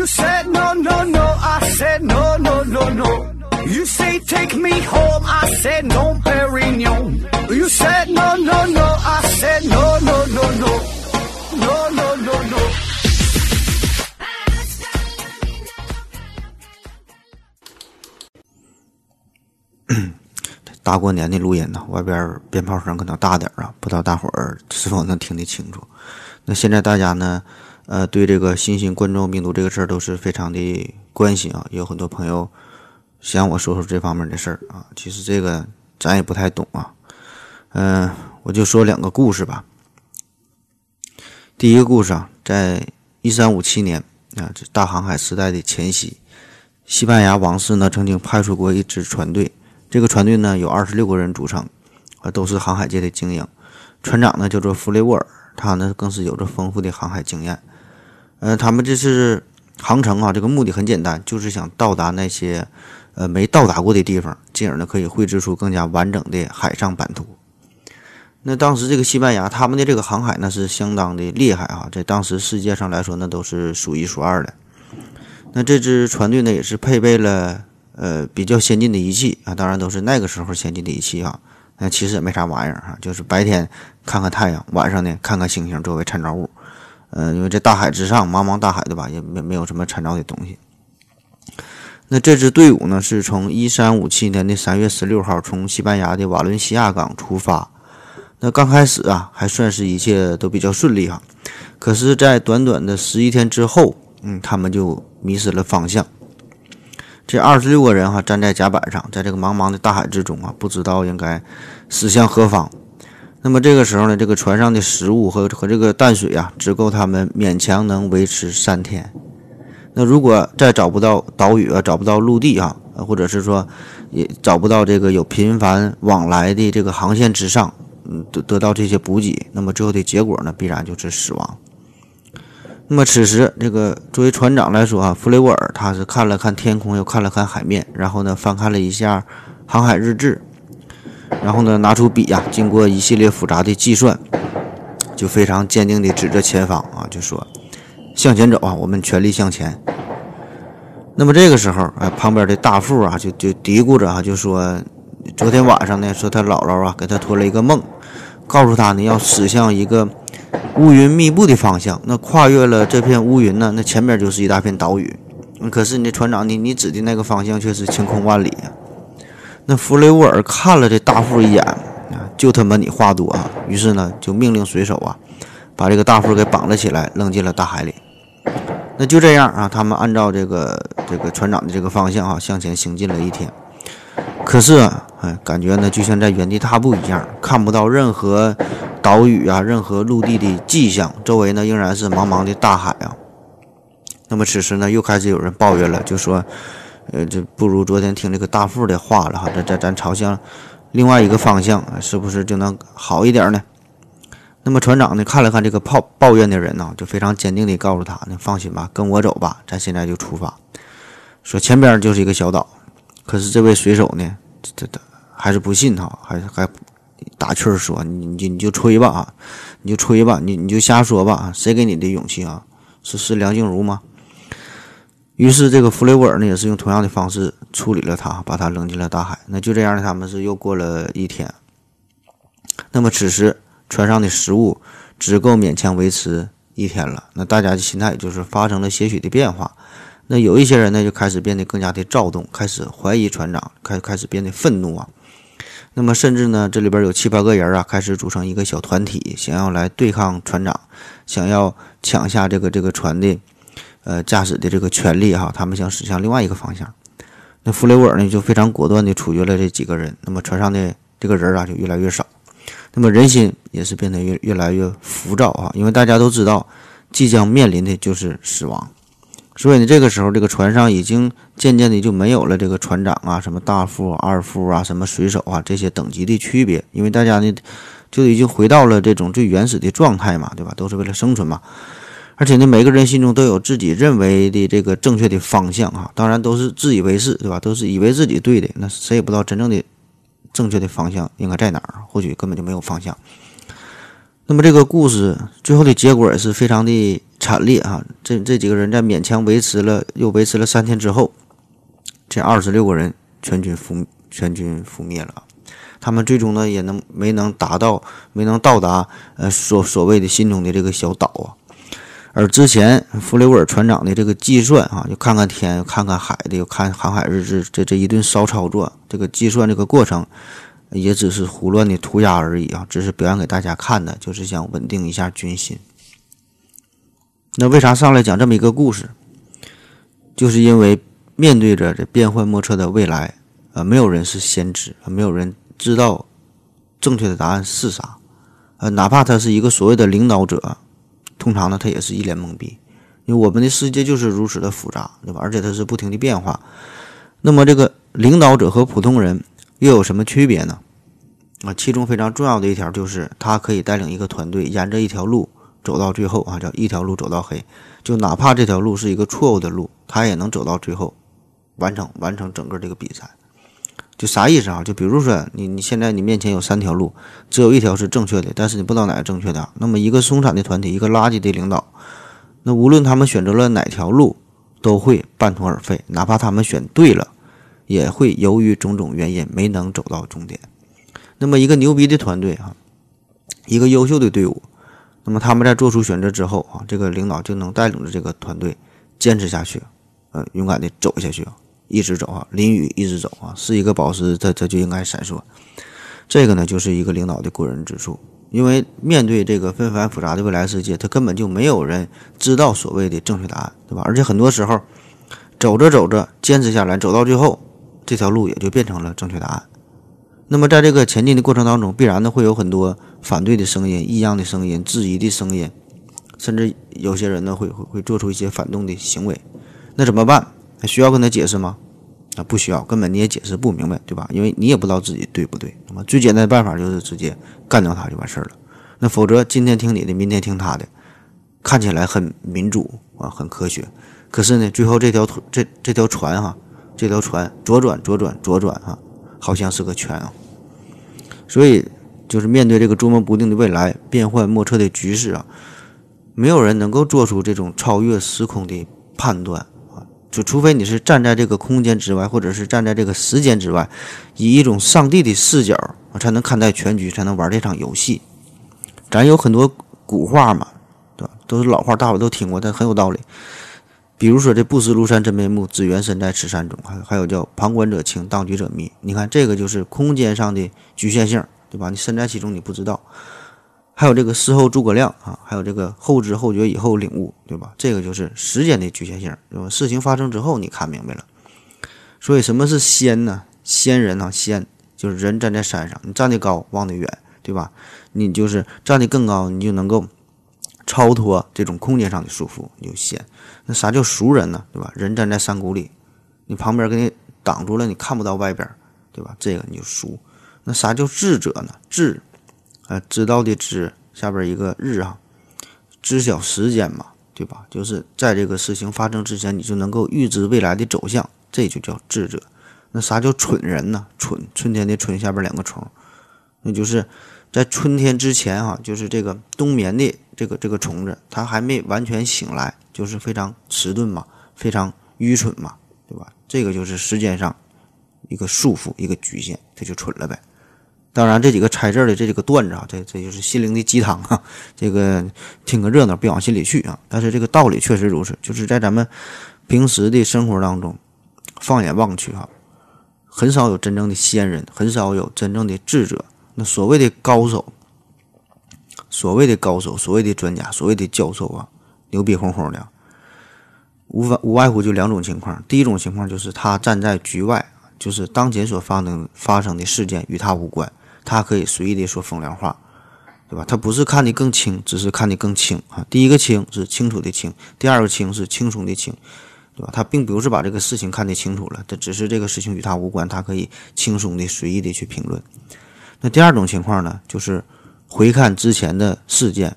You said no, no, no. I said no, no, no, no. You say take me home. I said no, Perignon. You said no, no, no. I said no, no, no, no. No, no, no, no. 大过年的录音呢，外边鞭炮声可能大点儿啊，不知道大伙儿是否能听得清楚。那现在大家呢，呃，对这个新型冠状病毒这个事儿都是非常的关心啊，也有很多朋友想我说说这方面的事儿啊。其实这个咱也不太懂啊，嗯、我就说两个故事吧。第一个故事啊，在一三五七年啊，这大航海时代的前夕，西班牙王室呢曾经派出过一支船队。这个船队呢有二十六个人组成，啊，都是航海界的精英。船长呢叫做弗雷沃尔，他呢更是有着丰富的航海经验。呃，他们这次航程啊，这个目的很简单，就是想到达那些呃没到达过的地方，进而呢可以绘制出更加完整的海上版图。那当时这个西班牙他们的这个航海呢是相当的厉害啊，在当时世界上来说那都是数一数二的。那这支船队呢也是配备了。呃，比较先进的仪器啊，当然都是那个时候先进的仪器啊。那其实也没啥玩意儿哈，就是白天看看太阳，晚上呢看看星星作为参照物。呃，因为这大海之上，茫茫大海对吧，也没没有什么参照的东西。那这支队伍呢，是从一三五七年的三月十六号从西班牙的瓦伦西亚港出发。那刚开始啊，还算是一切都比较顺利哈。可是，在短短的十一天之后，嗯，他们就迷失了方向。这二十六个人哈站在甲板上，在这个茫茫的大海之中啊，不知道应该驶向何方。那么这个时候呢，这个船上的食物和和这个淡水啊，只够他们勉强能维持三天。那如果再找不到岛屿啊，找不到陆地啊，或者是说也找不到这个有频繁往来的这个航线之上，嗯，得得到这些补给，那么最后的结果呢，必然就是死亡。那么此时，这个作为船长来说啊，弗雷沃尔他是看了看天空，又看了看海面，然后呢翻看了一下航海日志，然后呢拿出笔呀，经过一系列复杂的计算，就非常坚定地指着前方啊，就说：“向前走啊，我们全力向前。”那么这个时候，哎，旁边的大副啊，就就嘀咕着啊，就说：“昨天晚上呢，说他姥姥啊给他托了一个梦，告诉他呢要驶向一个。”乌云密布的方向，那跨越了这片乌云呢？那前面就是一大片岛屿。可是你的船长，你你指的那个方向却是晴空万里呀。那弗雷沃尔看了这大副一眼啊，就他妈你话多啊！于是呢，就命令水手啊，把这个大副给绑了起来，扔进了大海里。那就这样啊，他们按照这个这个船长的这个方向啊，向前行进了一天。可是啊，哎，感觉呢就像在原地踏步一样，看不到任何。岛屿啊，任何陆地的迹象，周围呢仍然是茫茫的大海啊。那么此时呢，又开始有人抱怨了，就说：“呃，这不如昨天听这个大副的话了哈，这这咱朝向另外一个方向，是不是就能好一点呢？”那么船长呢，看了看这个抱抱怨的人呢，就非常坚定地告诉他：“呢，放心吧，跟我走吧，咱现在就出发。”说前边就是一个小岛，可是这位水手呢，这这还是不信哈，还是还。打趣儿说：“你你你就吹吧啊，你就吹吧，你你就瞎说吧谁给你的勇气啊？是是梁静茹吗？”于是这个弗雷沃尔呢，也是用同样的方式处理了他，把他扔进了大海。那就这样呢，他们是又过了一天。那么此时船上的食物只够勉强维持一天了。那大家的心态就是发生了些许的变化。那有一些人呢，就开始变得更加的躁动，开始怀疑船长，开开始变得愤怒啊。那么，甚至呢，这里边有七八个人啊，开始组成一个小团体，想要来对抗船长，想要抢下这个这个船的，呃，驾驶的这个权利哈。他们想驶向另外一个方向。那弗雷沃尔呢，就非常果断地处决了这几个人。那么，船上的这个人啊，就越来越少。那么，人心也是变得越越来越浮躁啊，因为大家都知道，即将面临的就是死亡。所以呢，这个时候，这个船上已经渐渐的就没有了这个船长啊，什么大副、二副啊，什么水手啊这些等级的区别，因为大家呢就已经回到了这种最原始的状态嘛，对吧？都是为了生存嘛。而且呢，每个人心中都有自己认为的这个正确的方向啊，当然都是自以为是，对吧？都是以为自己对的，那谁也不知道真正的正确的方向应该在哪儿，或许根本就没有方向。那么这个故事最后的结果也是非常的惨烈啊！这这几个人在勉强维持了又维持了三天之后，这二十六个人全军覆全军覆灭了。他们最终呢也能没能达到没能到达呃所所谓的心中的这个小岛啊。而之前弗雷尔船长的这个计算啊，就看看天，看看海的，又看航海日志，这这一顿骚操作，这个计算这个过程，也只是胡乱的涂鸦而已啊，只是表演给大家看的，就是想稳定一下军心。那为啥上来讲这么一个故事？就是因为面对着这变幻莫测的未来，啊，没有人是先知，没有人知道正确的答案是啥，呃，哪怕他是一个所谓的领导者。通常呢，他也是一脸懵逼，因为我们的世界就是如此的复杂，对吧？而且它是不停的变化。那么，这个领导者和普通人又有什么区别呢？啊，其中非常重要的一条就是，他可以带领一个团队沿着一条路走到最后啊，叫一条路走到黑。就哪怕这条路是一个错误的路，他也能走到最后，完成完成整个这个比赛。就啥意思啊？就比如说，你你现在你面前有三条路，只有一条是正确的，但是你不知道哪个正确的。那么一个松散的团体，一个垃圾的领导，那无论他们选择了哪条路，都会半途而废。哪怕他们选对了，也会由于种种原因没能走到终点。那么一个牛逼的团队啊，一个优秀的队伍，那么他们在做出选择之后啊，这个领导就能带领着这个团队坚持下去，呃，勇敢的走下去。一直走啊，淋雨一直走啊，是一个宝石，它它就应该闪烁。这个呢，就是一个领导的过人之处。因为面对这个纷繁复杂的未来世界，他根本就没有人知道所谓的正确答案，对吧？而且很多时候，走着走着，坚持下来，走到最后，这条路也就变成了正确答案。那么在这个前进的过程当中，必然呢会有很多反对的声音、异样的声音、质疑的声音，甚至有些人呢会会会做出一些反动的行为。那怎么办？还需要跟他解释吗？啊，不需要，根本你也解释不明白，对吧？因为你也不知道自己对不对。那么最简单的办法就是直接干掉他就完事儿了。那否则今天听你的，明天听他的，看起来很民主啊，很科学。可是呢，最后这条腿这这条船哈，这条船左转左转左转哈，好像是个圈啊。所以就是面对这个捉摸不定的未来、变幻莫测的局势啊，没有人能够做出这种超越时空的判断。就除非你是站在这个空间之外，或者是站在这个时间之外，以一种上帝的视角啊，才能看待全局，才能玩这场游戏。咱有很多古话嘛，对吧？都是老话，大伙都听过，但很有道理。比如说这“不识庐山真面目，只缘身在此山中”，还还有叫“旁观者清，当局者迷”。你看这个就是空间上的局限性，对吧？你身在其中，你不知道。还有这个事后诸葛亮啊，还有这个后知后觉以后领悟，对吧？这个就是时间的局限性，对吧？事情发生之后你看明白了。所以什么是仙呢？仙人啊，仙就是人站在山上，你站得高望得远，对吧？你就是站得更高，你就能够超脱这种空间上的束缚，你就仙。那啥叫熟人呢？对吧？人站在山谷里，你旁边给你挡住了，你看不到外边，对吧？这个你就熟。那啥叫智者呢？智。呃，知道的知下边一个日啊，知晓时间嘛，对吧？就是在这个事情发生之前，你就能够预知未来的走向，这就叫智者。那啥叫蠢人呢？蠢，春天的春下边两个虫，那就是在春天之前哈，就是这个冬眠的这个这个虫子，它还没完全醒来，就是非常迟钝嘛，非常愚蠢嘛，对吧？这个就是时间上一个束缚，一个局限，它就蠢了呗。当然，这几个猜字的这几个段子啊，这这就是心灵的鸡汤啊。这个听个热闹，别往心里去啊。但是这个道理确实如此，就是在咱们平时的生活当中，放眼望去哈，很少有真正的仙人，很少有真正的智者。那所谓的高手，所谓的高手，所谓的专家，所谓的教授啊，牛逼哄哄的，无外无外乎就两种情况。第一种情况就是他站在局外，就是当前所发生发生的事件与他无关。他可以随意的说风凉话，对吧？他不是看得更清，只是看得更清啊。第一个清是清楚的清，第二个清是轻松的轻，对吧？他并不是把这个事情看得清楚了，他只是这个事情与他无关，他可以轻松的随意的去评论。那第二种情况呢，就是回看之前的事件，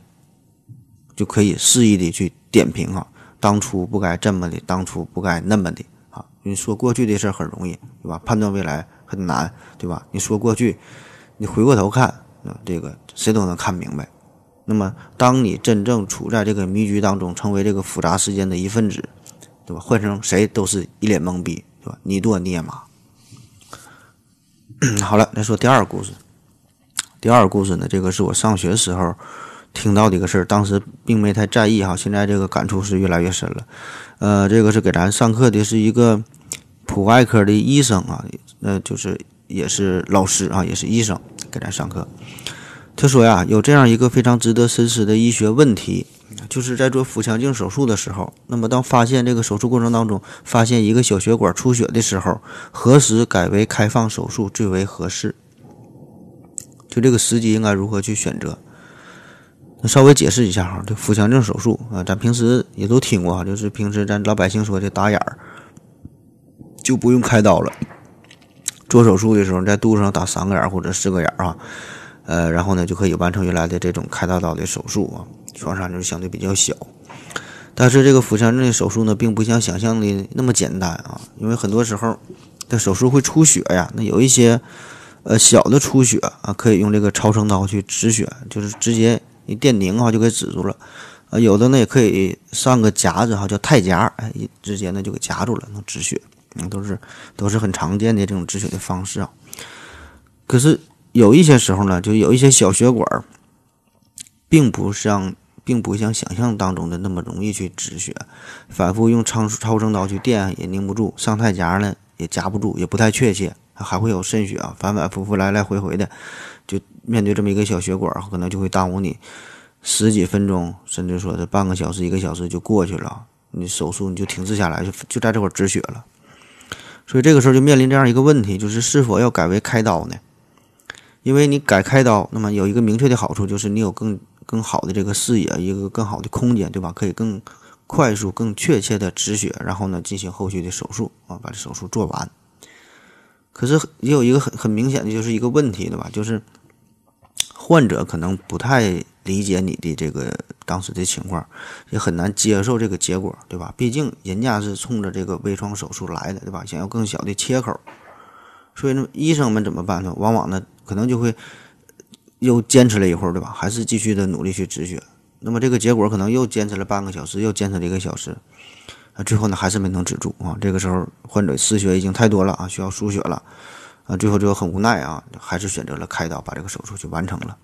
就可以肆意的去点评啊，当初不该这么的，当初不该那么的啊。你说过去的事很容易，对吧？判断未来很难，对吧？你说过去。你回过头看，啊这个谁都能看明白，那么，当你真正处在这个迷局当中，成为这个复杂事件的一份子，对吧？换成谁都是一脸懵逼，对吧？你多你也麻。好了，来说第二个故事。第二个故事呢，这个是我上学时候听到的一个事儿，当时并没太在意哈，现在这个感触是越来越深了。呃，这个是给咱上课的是一个普外科的医生啊，呃，就是也是老师啊，也是医生给咱上课。他说呀，有这样一个非常值得深思的医学问题，就是在做腹腔镜手术的时候，那么当发现这个手术过程当中发现一个小血管出血的时候，何时改为开放手术最为合适？就这个时机应该如何去选择？那稍微解释一下哈，这腹腔镜手术啊，咱平时也都听过哈，就是平时咱老百姓说的打眼儿，就不用开刀了。做手术的时候，在肚子上打三个眼或者四个眼啊。呃，然后呢，就可以完成原来的这种开大刀的手术啊，创伤就是相对比较小。但是这个腹腔镜手术呢，并不像想象的那么简单啊，因为很多时候这手术会出血呀。那有一些呃小的出血啊，可以用这个超声刀去止血，就是直接一电凝啊就给止住了。啊，有的呢也可以上个夹子哈，叫钛夹，哎，直接呢就给夹住了，能止血。嗯，都是都是很常见的这种止血的方式啊。可是。有一些时候呢，就有一些小血管，并不像，并不像想象当中的那么容易去止血，反复用超超声刀去电也拧不住，上太夹呢也夹不住，也不太确切，还会有渗血啊，反反复复来来回回的，就面对这么一个小血管，可能就会耽误你十几分钟，甚至说这半个小时、一个小时就过去了，你手术你就停止下来，就就在这块止血了，所以这个时候就面临这样一个问题，就是是否要改为开刀呢？因为你改开刀，那么有一个明确的好处，就是你有更更好的这个视野，一个更好的空间，对吧？可以更快速、更确切的止血，然后呢进行后续的手术啊，把这手术做完。可是也有一个很很明显的就是一个问题，对吧？就是患者可能不太理解你的这个当时的情况，也很难接受这个结果，对吧？毕竟人家是冲着这个微创手术来的，对吧？想要更小的切口，所以呢，医生们怎么办呢？往往呢。可能就会又坚持了一会儿，对吧？还是继续的努力去止血。那么这个结果可能又坚持了半个小时，又坚持了一个小时，啊，最后呢还是没能止住啊。这个时候患者失血已经太多了啊，需要输血了啊。最后就很无奈啊，还是选择了开刀把这个手术就完成了。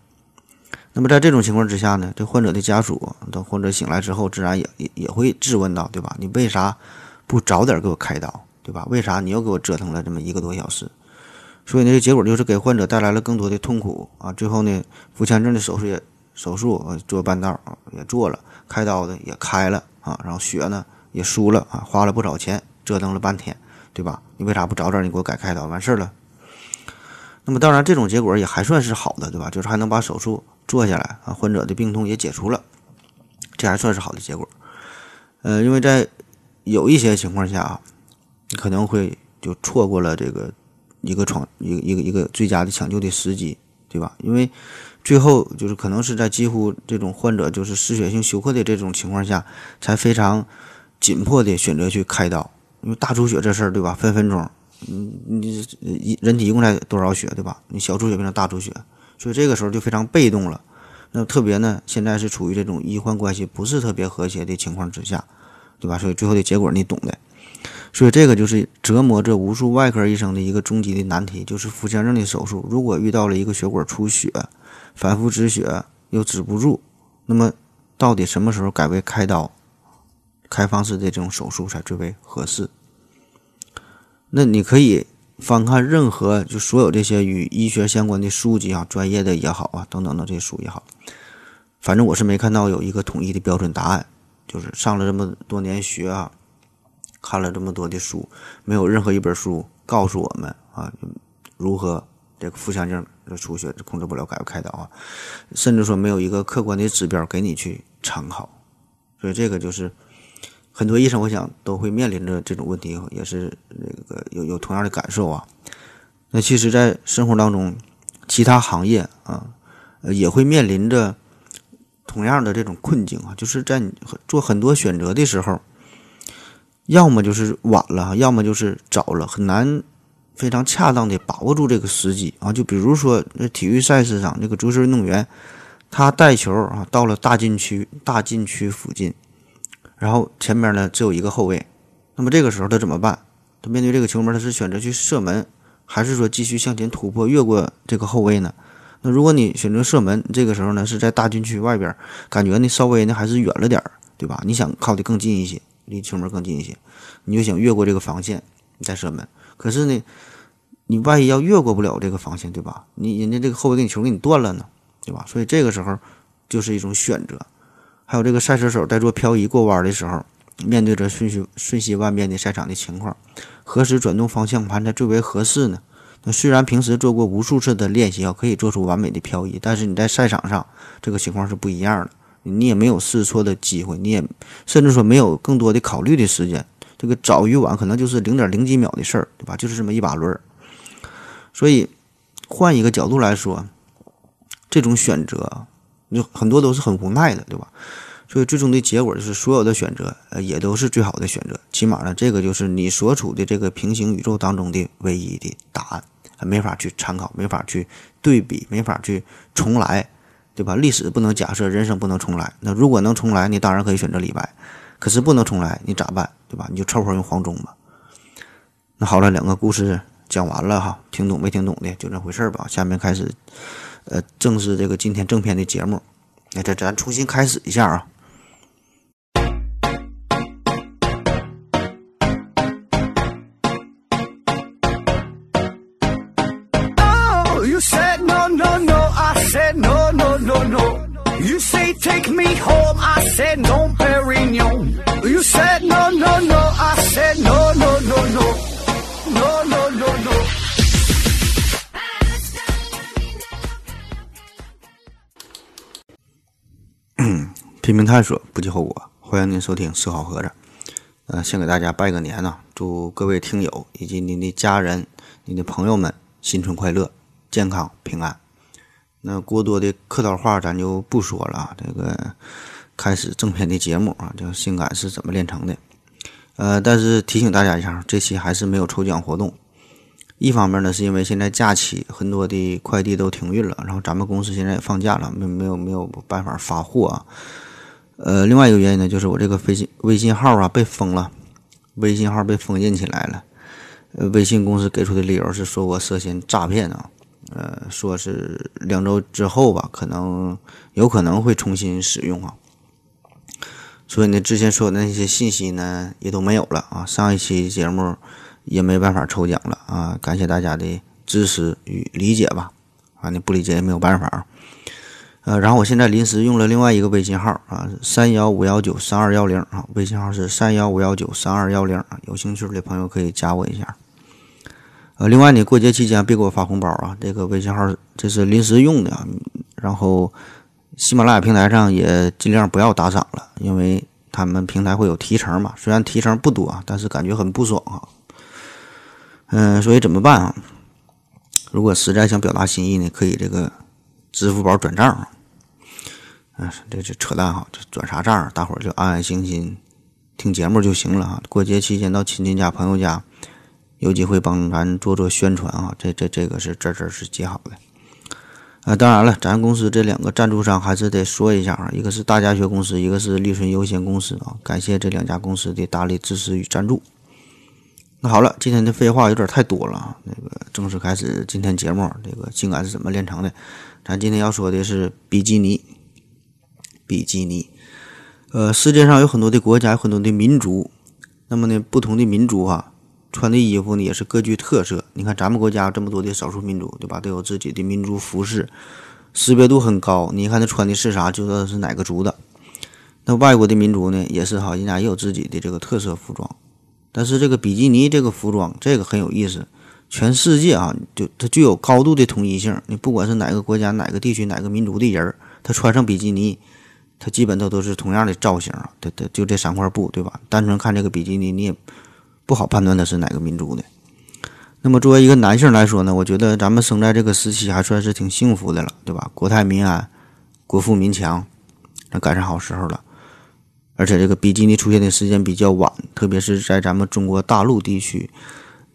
那么在这种情况之下呢，这患者的家属等患者醒来之后，自然也也也会质问到，对吧？你为啥不早点给我开刀，对吧？为啥你又给我折腾了这么一个多小时？所以呢，结果就是给患者带来了更多的痛苦啊！最后呢，腹腔镜的手术也手术做半道，也做了，开刀的也开了啊，然后血呢也输了啊，花了不少钱，折腾了半天，对吧？你为啥不早点你给我改开刀完事儿了？那么当然，这种结果也还算是好的，对吧？就是还能把手术做下来啊，患者的病痛也解除了，这还算是好的结果。呃，因为在有一些情况下啊，可能会就错过了这个。一个闯一一个一个最佳的抢救的时机，对吧？因为最后就是可能是在几乎这种患者就是失血性休克的这种情况下，才非常紧迫的选择去开刀。因为大出血这事儿，对吧？分分钟，你你一人体一共才多少血，对吧？你小出血变成大出血，所以这个时候就非常被动了。那特别呢，现在是处于这种医患关系不是特别和谐的情况之下，对吧？所以最后的结果你懂的。所以这个就是折磨着无数外科医生的一个终极的难题，就是腹腔镜的手术，如果遇到了一个血管出血，反复止血又止不住，那么到底什么时候改为开刀、开放式的这种手术才最为合适？那你可以翻看任何就所有这些与医学相关的书籍啊，专业的也好啊，等等的这些书也好，反正我是没看到有一个统一的标准答案，就是上了这么多年学啊。看了这么多的书，没有任何一本书告诉我们啊，如何这个腹腔镜的出血控制不了，改不开刀啊，甚至说没有一个客观的指标给你去参考，所以这个就是很多医生我想都会面临着这种问题，也是那个有有同样的感受啊。那其实，在生活当中，其他行业啊，也会面临着同样的这种困境啊，就是在你做很多选择的时候。要么就是晚了，要么就是早了，很难非常恰当的把握住这个时机啊。就比如说，那体育赛事上，那个足球运动员，他带球啊到了大禁区大禁区附近，然后前面呢只有一个后卫，那么这个时候他怎么办？他面对这个球门，他是选择去射门，还是说继续向前突破越过这个后卫呢？那如果你选择射门，这个时候呢是在大禁区外边，感觉呢稍微呢还是远了点儿，对吧？你想靠得更近一些，离球门更近一些，你就想越过这个防线，你再射门。可是呢，你万一要越过不了这个防线，对吧？你人家这个后卫给你球给你断了呢，对吧？所以这个时候就是一种选择。还有这个赛车手在做漂移过弯的时候，面对着瞬息瞬息万变的赛场的情况，何时转动方向盘才最为合适呢？那虽然平时做过无数次的练习啊，可以做出完美的漂移，但是你在赛场上这个情况是不一样的，你也没有试错的机会，你也甚至说没有更多的考虑的时间，这个早与晚可能就是零点零几秒的事儿，对吧？就是这么一把轮儿。所以换一个角度来说，这种选择就很多都是很无奈的，对吧？所以最终的结果就是所有的选择，呃，也都是最好的选择。起码呢，这个就是你所处的这个平行宇宙当中的唯一的答案，没法去参考，没法去对比，没法去重来，对吧？历史不能假设，人生不能重来。那如果能重来，你当然可以选择李白，可是不能重来，你咋办？对吧？你就凑合用黄忠吧。那好了，两个故事讲完了哈，听懂没听懂的就这回事儿吧。下面开始，呃，正式这个今天正片的节目，那这咱重新开始一下啊。You said no, no, no. I said no, no, no, no. You say take me home. I said no, no no i said no, no, no. No, 拼命探索，不计后果。欢迎您收听《思考盒子》。呃，先给大家拜个年呐，祝各位听友以及您的家人、您的朋友们新春快乐、健康平安。那过多的客套话咱就不说了啊，这个开始正片的节目啊，叫《性感是怎么炼成的》。呃，但是提醒大家一下，这期还是没有抽奖活动。一方面呢，是因为现在假期很多的快递都停运了，然后咱们公司现在也放假了，没没有没有办法发货啊。呃，另外一个原因呢，就是我这个微信微信号啊被封了，微信号被封印起来了。呃，微信公司给出的理由是说我涉嫌诈骗啊，呃，说是两周之后吧，可能有可能会重新使用啊。所以呢，之前说的那些信息呢也都没有了啊，上一期节目也没办法抽奖了啊，感谢大家的支持与理解吧，啊，你不理解也没有办法。呃，然后我现在临时用了另外一个微信号啊，三幺五幺九三二幺零啊，微信号是三幺五幺九三二幺零啊，有兴趣的朋友可以加我一下。呃，另外呢，过节期间别给我发红包啊，这个微信号这是临时用的啊。然后喜马拉雅平台上也尽量不要打赏了，因为他们平台会有提成嘛，虽然提成不多啊，但是感觉很不爽啊。嗯，所以怎么办啊？如果实在想表达心意呢，可以这个。支付宝转账啊，嗯，这这扯淡哈，这转啥账？大伙儿就安安心心听节目就行了啊。过节期间到亲戚家、朋友家，有机会帮咱做做宣传啊。这这这个是这这是极好的。啊，当然了，咱公司这两个赞助商还是得说一下啊，一个是大家学公司，一个是利顺优先公司啊。感谢这两家公司的大力支持与赞助。那好了，今天的废话有点太多了啊，那个正式开始今天节目，这个性感是怎么炼成的？咱今天要说的是比基尼。比基尼，呃，世界上有很多的国家，有很多的民族。那么呢，不同的民族啊，穿的衣服呢也是各具特色。你看咱们国家这么多的少数民族，对吧？都有自己的民族服饰，识别度很高。你看他穿的是啥，就知道是哪个族的。那外国的民族呢，也是哈，人家也有自己的这个特色服装。但是这个比基尼这个服装，这个很有意思。全世界啊，就它具有高度的统一性。你不管是哪个国家、哪个地区、哪个民族的人儿，他穿上比基尼，他基本都都是同样的造型啊。对对就这三块布，对吧？单纯看这个比基尼，你也不好判断他是哪个民族的。那么作为一个男性来说呢，我觉得咱们生在这个时期还算是挺幸福的了，对吧？国泰民安，国富民强，那赶上好时候了。而且这个比基尼出现的时间比较晚，特别是在咱们中国大陆地区。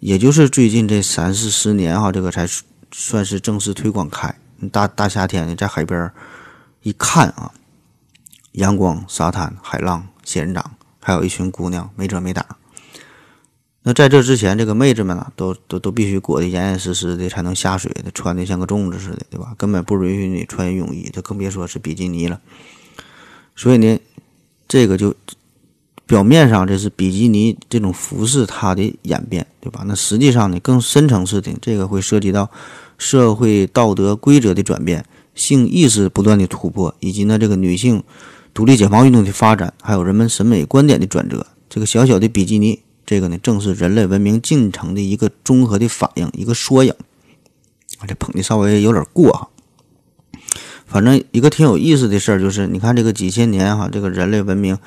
也就是最近这三四十年哈，这个才算是正式推广开。大大夏天的在海边一看啊，阳光、沙滩、海浪、仙人掌，还有一群姑娘没遮没挡。那在这之前，这个妹子们啊，都都都必须裹得严严实实的，才能下水，穿的像个粽子似的，对吧？根本不允许你穿泳衣，这更别说是比基尼了。所以呢，这个就表面上这是比基尼这种服饰它的演变，对吧？那实际上呢，更深层次的，这个会涉及到社会道德规则的转变、性意识不断的突破，以及呢这个女性独立解放运动的发展，还有人们审美观点的转折。这个小小的比基尼。这个呢，正是人类文明进程的一个综合的反应，一个缩影。啊，这捧的稍微有点过哈。反正一个挺有意思的事儿，就是你看这个几千年哈，这个人类文明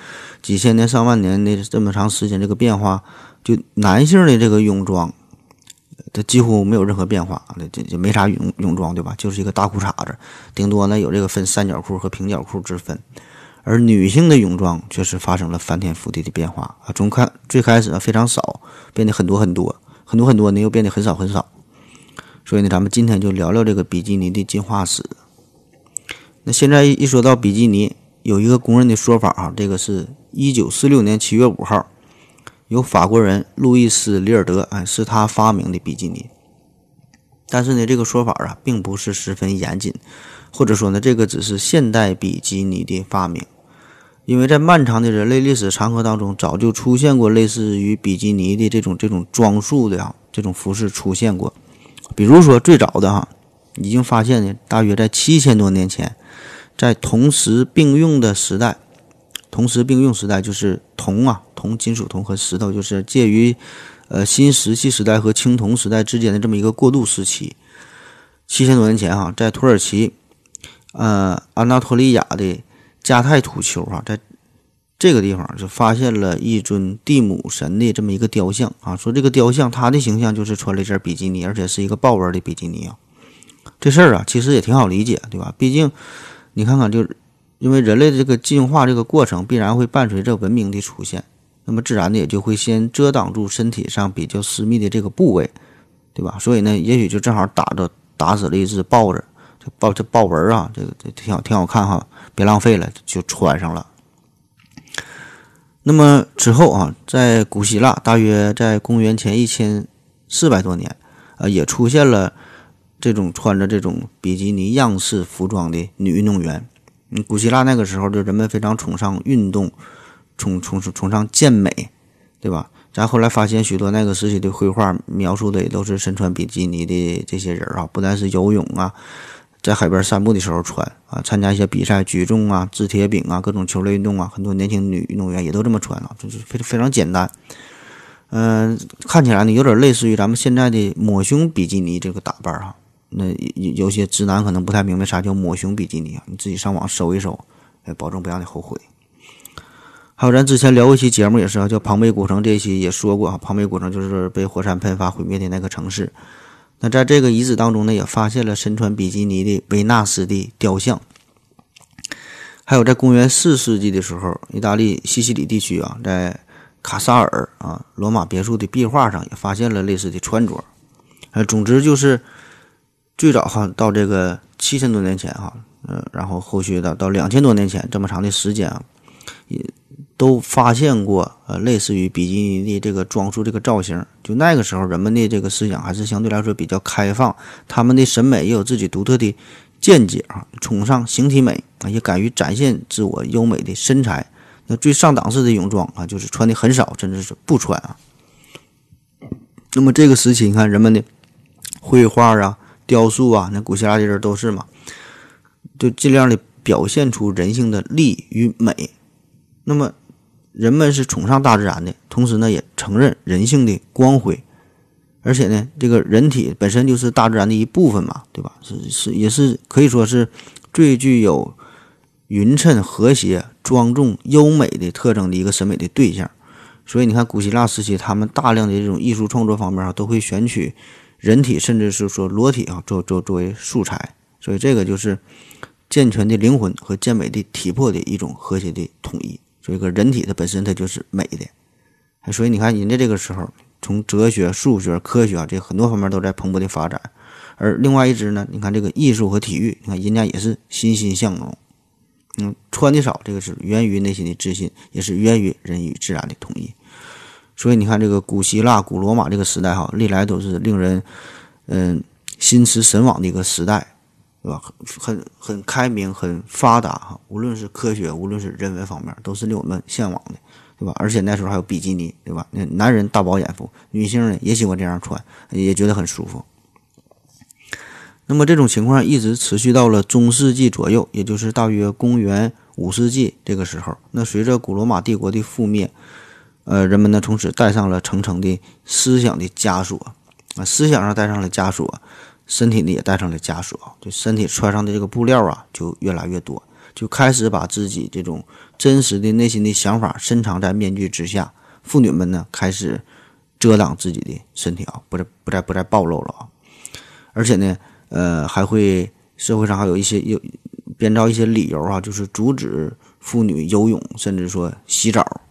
几千年、上万年的这么长时间，这个变化，就男性的这个泳装，它几乎没有任何变化，那这就没啥泳泳装对吧？就是一个大裤衩子，顶多呢有这个分三角裤和平角裤之分。而女性的泳装却是发生了翻天覆地的变化啊！从看最开始呢非常少，变得很多很多，很多很多呢，又变得很少很少。所以呢，咱们今天就聊聊这个比基尼的进化史。那现在一说到比基尼，有一个公认的说法啊，这个是一九四六年七月五号，由法国人路易斯·里尔德哎，是他发明的比基尼。但是呢，这个说法啊，并不是十分严谨，或者说呢，这个只是现代比基尼的发明。因为在漫长的人类历史长河当中，早就出现过类似于比基尼的这种这种装束的啊这种服饰出现过，比如说最早的哈，已经发现呢，大约在七千多年前，在铜石并用的时代，铜石并用时代就是铜啊，铜金属铜和石头就是介于呃新石器时代和青铜时代之间的这么一个过渡时期，七千多年前哈，在土耳其呃安纳托利亚的。加泰土丘哈，在这个地方就发现了一尊地母神的这么一个雕像啊。说这个雕像，它的形象就是穿了一件比基尼，而且是一个豹纹的比基尼啊。这事儿啊，其实也挺好理解，对吧？毕竟你看看，就因为人类的这个进化这个过程，必然会伴随着文明的出现，那么自然的也就会先遮挡住身体上比较私密的这个部位，对吧？所以呢，也许就正好打着打死了一只豹子，这豹这豹纹啊，这个这挺好挺好看哈。别浪费了，就穿上了。那么之后啊，在古希腊，大约在公元前一千四百多年，啊，也出现了这种穿着这种比基尼样式服装的女运动员。嗯，古希腊那个时候，就人们非常崇尚运动，崇崇崇尚健美，对吧？咱后来发现，许多那个时期的绘画描述的也都是身穿比基尼的这些人啊，不但是游泳啊。在海边散步的时候穿啊，参加一些比赛，举重啊、掷铁饼啊，各种球类运动啊，很多年轻女运动员也都这么穿啊，就是非非常简单。嗯，看起来呢有点类似于咱们现在的抹胸比基尼这个打扮哈。那有有些直男可能不太明白啥叫抹胸比基尼啊，你自己上网搜一搜，哎，保证不让你后悔。还有咱之前聊过一期节目也是啊，叫庞贝古城这一期也说过啊，庞贝古城就是被火山喷发毁灭的那个城市。那在这个遗址当中呢，也发现了身穿比基尼的维纳斯的雕像。还有在公元四世纪的时候，意大利西西里地区啊，在卡萨尔啊罗马别墅的壁画上也发现了类似的穿着。呃，总之就是最早哈到这个七千多年前哈，呃，然后后续的到两千多年前这么长的时间啊，也。都发现过，呃，类似于比基尼的这个装束、这个造型。就那个时候，人们的这个思想还是相对来说比较开放，他们的审美也有自己独特的见解啊，崇尚形体美啊，也敢于展现自我优美的身材。那最上档次的泳装啊，就是穿的很少，甚至是不穿啊。那么这个时期，你看人们的绘画啊、雕塑啊，那古希腊的人都是嘛，就尽量的表现出人性的力与美。那么。人们是崇尚大自然的，同时呢，也承认人性的光辉，而且呢，这个人体本身就是大自然的一部分嘛，对吧？是是，也是可以说是最具有匀称、和谐、庄重、优美的特征的一个审美的对象。所以你看，古希腊时期，他们大量的这种艺术创作方面啊，都会选取人体，甚至是说裸体啊，作作作为素材。所以这个就是健全的灵魂和健美的体魄的一种和谐的统一。所以个人体它本身它就是美的，所以你看人家这个时候从哲学、数学、科学啊这很多方面都在蓬勃的发展，而另外一支呢，你看这个艺术和体育，你看人家也是欣欣向荣，嗯，穿的少，这个是源于内心的自信，也是源于人与自然的统一。所以你看，这个古希腊、古罗马这个时代哈，历来都是令人嗯心驰神往的一个时代，对吧？很很很开明、很发达哈，无论是科学，无论是人文方面，都是令我们向往的，对吧？而且那时候还有比基尼，对吧？那男人大饱眼福，女性呢也喜欢这样穿，也觉得很舒服。那么这种情况一直持续到了中世纪左右，也就是大约公元五世纪这个时候。那随着古罗马帝国的覆灭，呃，人们呢从此带上了层层的思想的枷锁，啊，思想上带上了枷锁，身体呢也带上了枷锁，就身体穿上的这个布料啊就越来越多，就开始把自己这种真实的内心的想法深藏在面具之下。妇女们呢开始遮挡自己的身体啊，不再不再不再暴露了啊，而且呢。呃，还会社会上还有一些有编造一些理由啊，就是阻止妇女游泳，甚至说洗澡。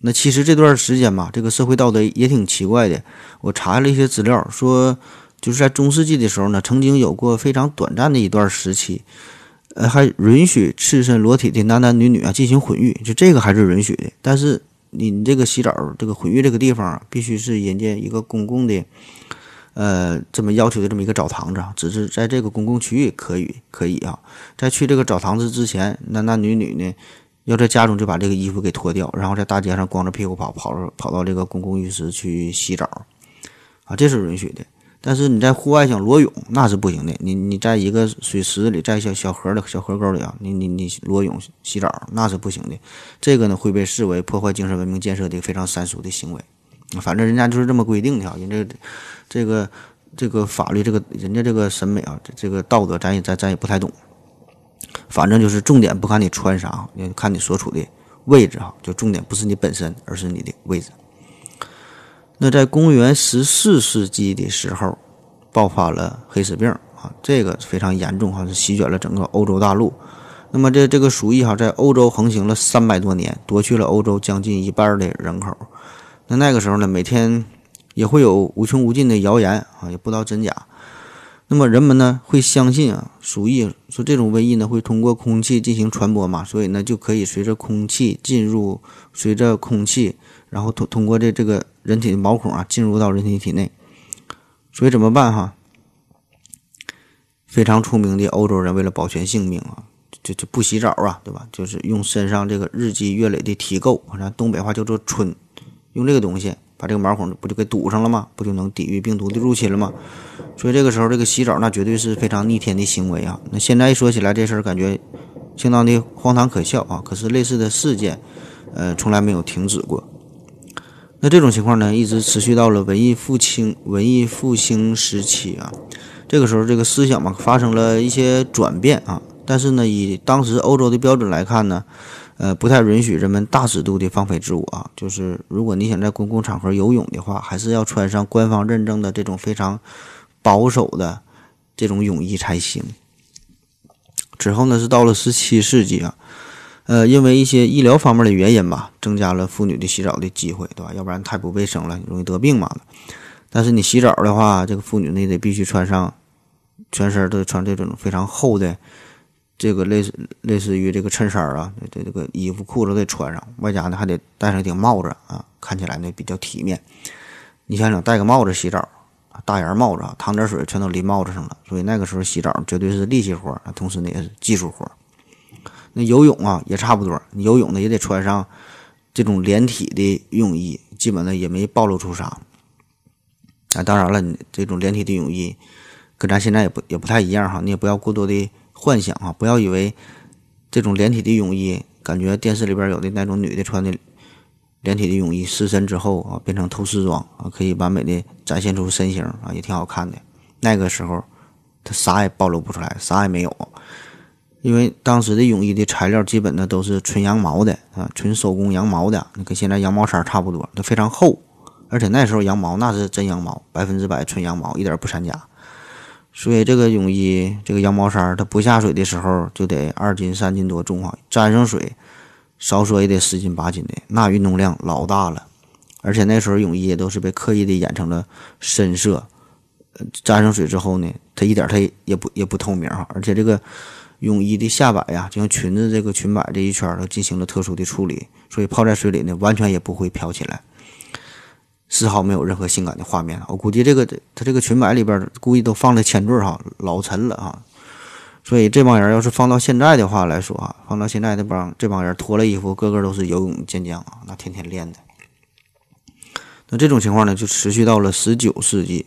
那其实这段时间吧，这个社会道德也挺奇怪的。我查了一些资料，说就是在中世纪的时候呢，曾经有过非常短暂的一段时期，呃，还允许赤身裸体的男男女女啊进行混浴，就这个还是允许的。但是你这个洗澡、这个混浴这个地方，必须是人家一个公共的。呃，这么要求的这么一个澡堂子，只是在这个公共区域可以可以啊。在去这个澡堂子之前，男男女女呢，要在家中就把这个衣服给脱掉，然后在大街上光着屁股跑跑跑到这个公共浴室去洗澡，啊，这是允许的。但是你在户外想裸泳，那是不行的。你你在一个水池里，在小小河里、小河沟里啊，你你你裸泳洗澡那是不行的。这个呢会被视为破坏精神文明建设的非常三俗的行为。反正人家就是这么规定的啊，人这这个这个法律，这个人家这个审美啊，这这个道德，咱也咱咱也不太懂。反正就是重点不看你穿啥，你看你所处的位置哈，就重点不是你本身，而是你的位置。那在公元十四世纪的时候，爆发了黑死病啊，这个非常严重哈，是席卷了整个欧洲大陆。那么这这个鼠疫哈，在欧洲横行了三百多年，夺去了欧洲将近一半的人口。那那个时候呢，每天也会有无穷无尽的谣言啊，也不知道真假。那么人们呢会相信啊，鼠疫说这种瘟疫呢会通过空气进行传播嘛，所以呢就可以随着空气进入，随着空气，然后通通过这这个人体的毛孔啊进入到人体体内。所以怎么办哈？非常出名的欧洲人为了保全性命啊，就就不洗澡啊，对吧？就是用身上这个日积月累的体垢，咱东北话叫做春。用这个东西把这个毛孔不就给堵上了吗？不就能抵御病毒的入侵了吗？所以这个时候这个洗澡那绝对是非常逆天的行为啊！那现在一说起来这事儿，感觉相当的荒唐可笑啊！可是类似的事件，呃，从来没有停止过。那这种情况呢，一直持续到了文艺复兴文艺复兴时期啊。这个时候这个思想嘛发生了一些转变啊，但是呢，以当时欧洲的标准来看呢。呃，不太允许人们大尺度的放飞自我啊。就是如果你想在公共场合游泳的话，还是要穿上官方认证的这种非常保守的这种泳衣才行。之后呢，是到了十七世纪啊，呃，因为一些医疗方面的原因吧，增加了妇女的洗澡的机会，对吧？要不然太不卫生了，容易得病嘛。但是你洗澡的话，这个妇女呢得必须穿上全身都穿这种非常厚的。这个类似类似于这个衬衫啊，这这个衣服裤子得穿上，外加呢还得戴上一顶帽子啊，看起来呢比较体面。你想想，戴个帽子洗澡，大檐帽子，淌点水全都淋帽子上了，所以那个时候洗澡绝对是力气活，同时呢也是技术活。那游泳啊也差不多，你游泳呢也得穿上这种连体的泳衣，基本呢也没暴露出啥。啊，当然了，你这种连体的泳衣跟咱现在也不也不太一样哈，你也不要过多的。幻想啊！不要以为这种连体的泳衣，感觉电视里边有的那种女的穿的连体的泳衣，湿身之后啊，变成透视装啊，可以完美的展现出身形啊，也挺好看的。那个时候，它啥也暴露不出来，啥也没有，因为当时的泳衣的材料基本呢都是纯羊毛的啊，纯手工羊毛的，跟现在羊毛衫差不多，都非常厚，而且那时候羊毛那是真羊毛，百分之百纯羊毛，一点不掺假。所以这个泳衣，这个羊毛衫，它不下水的时候就得二斤三斤多重啊，沾上水，少说也得十斤八斤的，那运动量老大了。而且那时候泳衣也都是被刻意的染成了深色，呃沾上水之后呢，它一点它也不也不透明哈。而且这个泳衣的下摆呀，就像裙子这个裙摆这一圈都进行了特殊的处理，所以泡在水里呢，完全也不会飘起来，丝毫没有任何性感的画面。我估计这个他这个裙摆里边估计都放了铅坠哈，老沉了哈。所以这帮人要是放到现在的话来说啊，放到现在这帮这帮人脱了衣服，个个都是游泳健将啊，那天天练的。那这种情况呢，就持续到了十九世纪。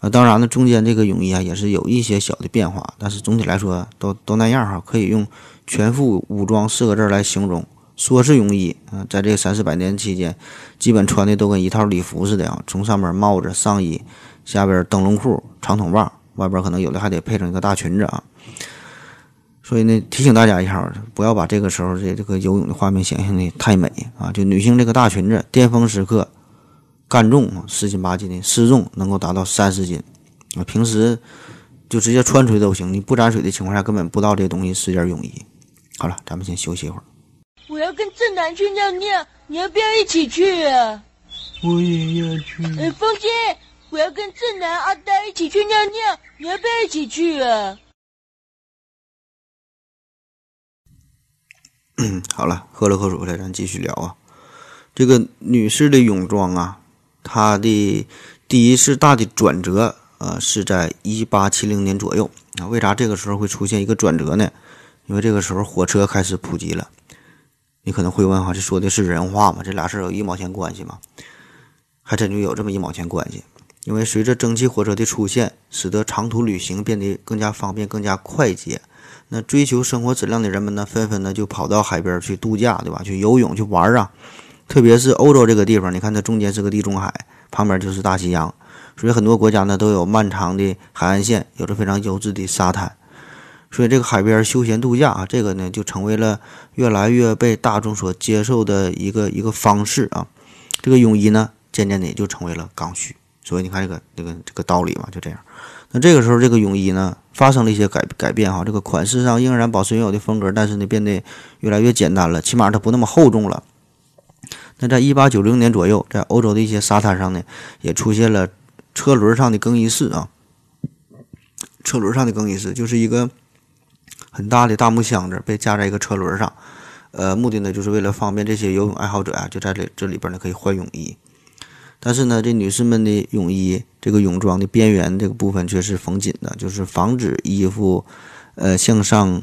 啊，当然呢，中间这个泳衣啊也是有一些小的变化，但是总体来说都都那样哈，可以用“全副武装”四个字来形容。说是泳衣啊，在这三四百年期间，基本穿的都跟一套礼服似的啊，从上面帽子、上衣，下边灯笼裤、长筒袜，外边可能有的还得配上一个大裙子啊。所以呢，提醒大家一下，不要把这个时候这这个游泳的画面想象的太美啊，就女性这个大裙子，巅峰时刻。干重十斤八斤的，失重能够达到三十斤啊！平时就直接穿出去都行，你不沾水的情况下根本不知道这东西是件泳衣。好了，咱们先休息一会儿。我要跟正南去尿尿，你要不要一起去啊？我也要去。哎，风姐，我要跟正南、阿呆一起去尿尿，你要不要一起去啊？好了，喝了口水来，咱继续聊啊。这个女士的泳装啊。它的第一次大的转折，呃，是在一八七零年左右啊。为啥这个时候会出现一个转折呢？因为这个时候火车开始普及了。你可能会问哈，这说的是人话吗？这俩事儿有一毛钱关系吗？还真就有这么一毛钱关系。因为随着蒸汽火车的出现，使得长途旅行变得更加方便、更加快捷。那追求生活质量的人们呢，纷纷呢就跑到海边去度假，对吧？去游泳、去玩啊。特别是欧洲这个地方，你看它中间是个地中海，旁边就是大西洋，所以很多国家呢都有漫长的海岸线，有着非常优质的沙滩，所以这个海边休闲度假啊，这个呢就成为了越来越被大众所接受的一个一个方式啊。这个泳衣呢，渐渐的也就成为了刚需。所以你看这个这个这个道理嘛，就这样。那这个时候这个泳衣呢发生了一些改改变哈，这个款式上仍然保持原有的风格，但是呢变得越来越简单了，起码它不那么厚重了。那在一八九零年左右，在欧洲的一些沙滩上呢，也出现了车轮上的更衣室啊。车轮上的更衣室就是一个很大的大木箱子被架在一个车轮上，呃，目的呢就是为了方便这些游泳爱好者啊，就在这这里边呢可以换泳衣。但是呢，这女士们的泳衣这个泳装的边缘这个部分却是缝紧的，就是防止衣服呃向上。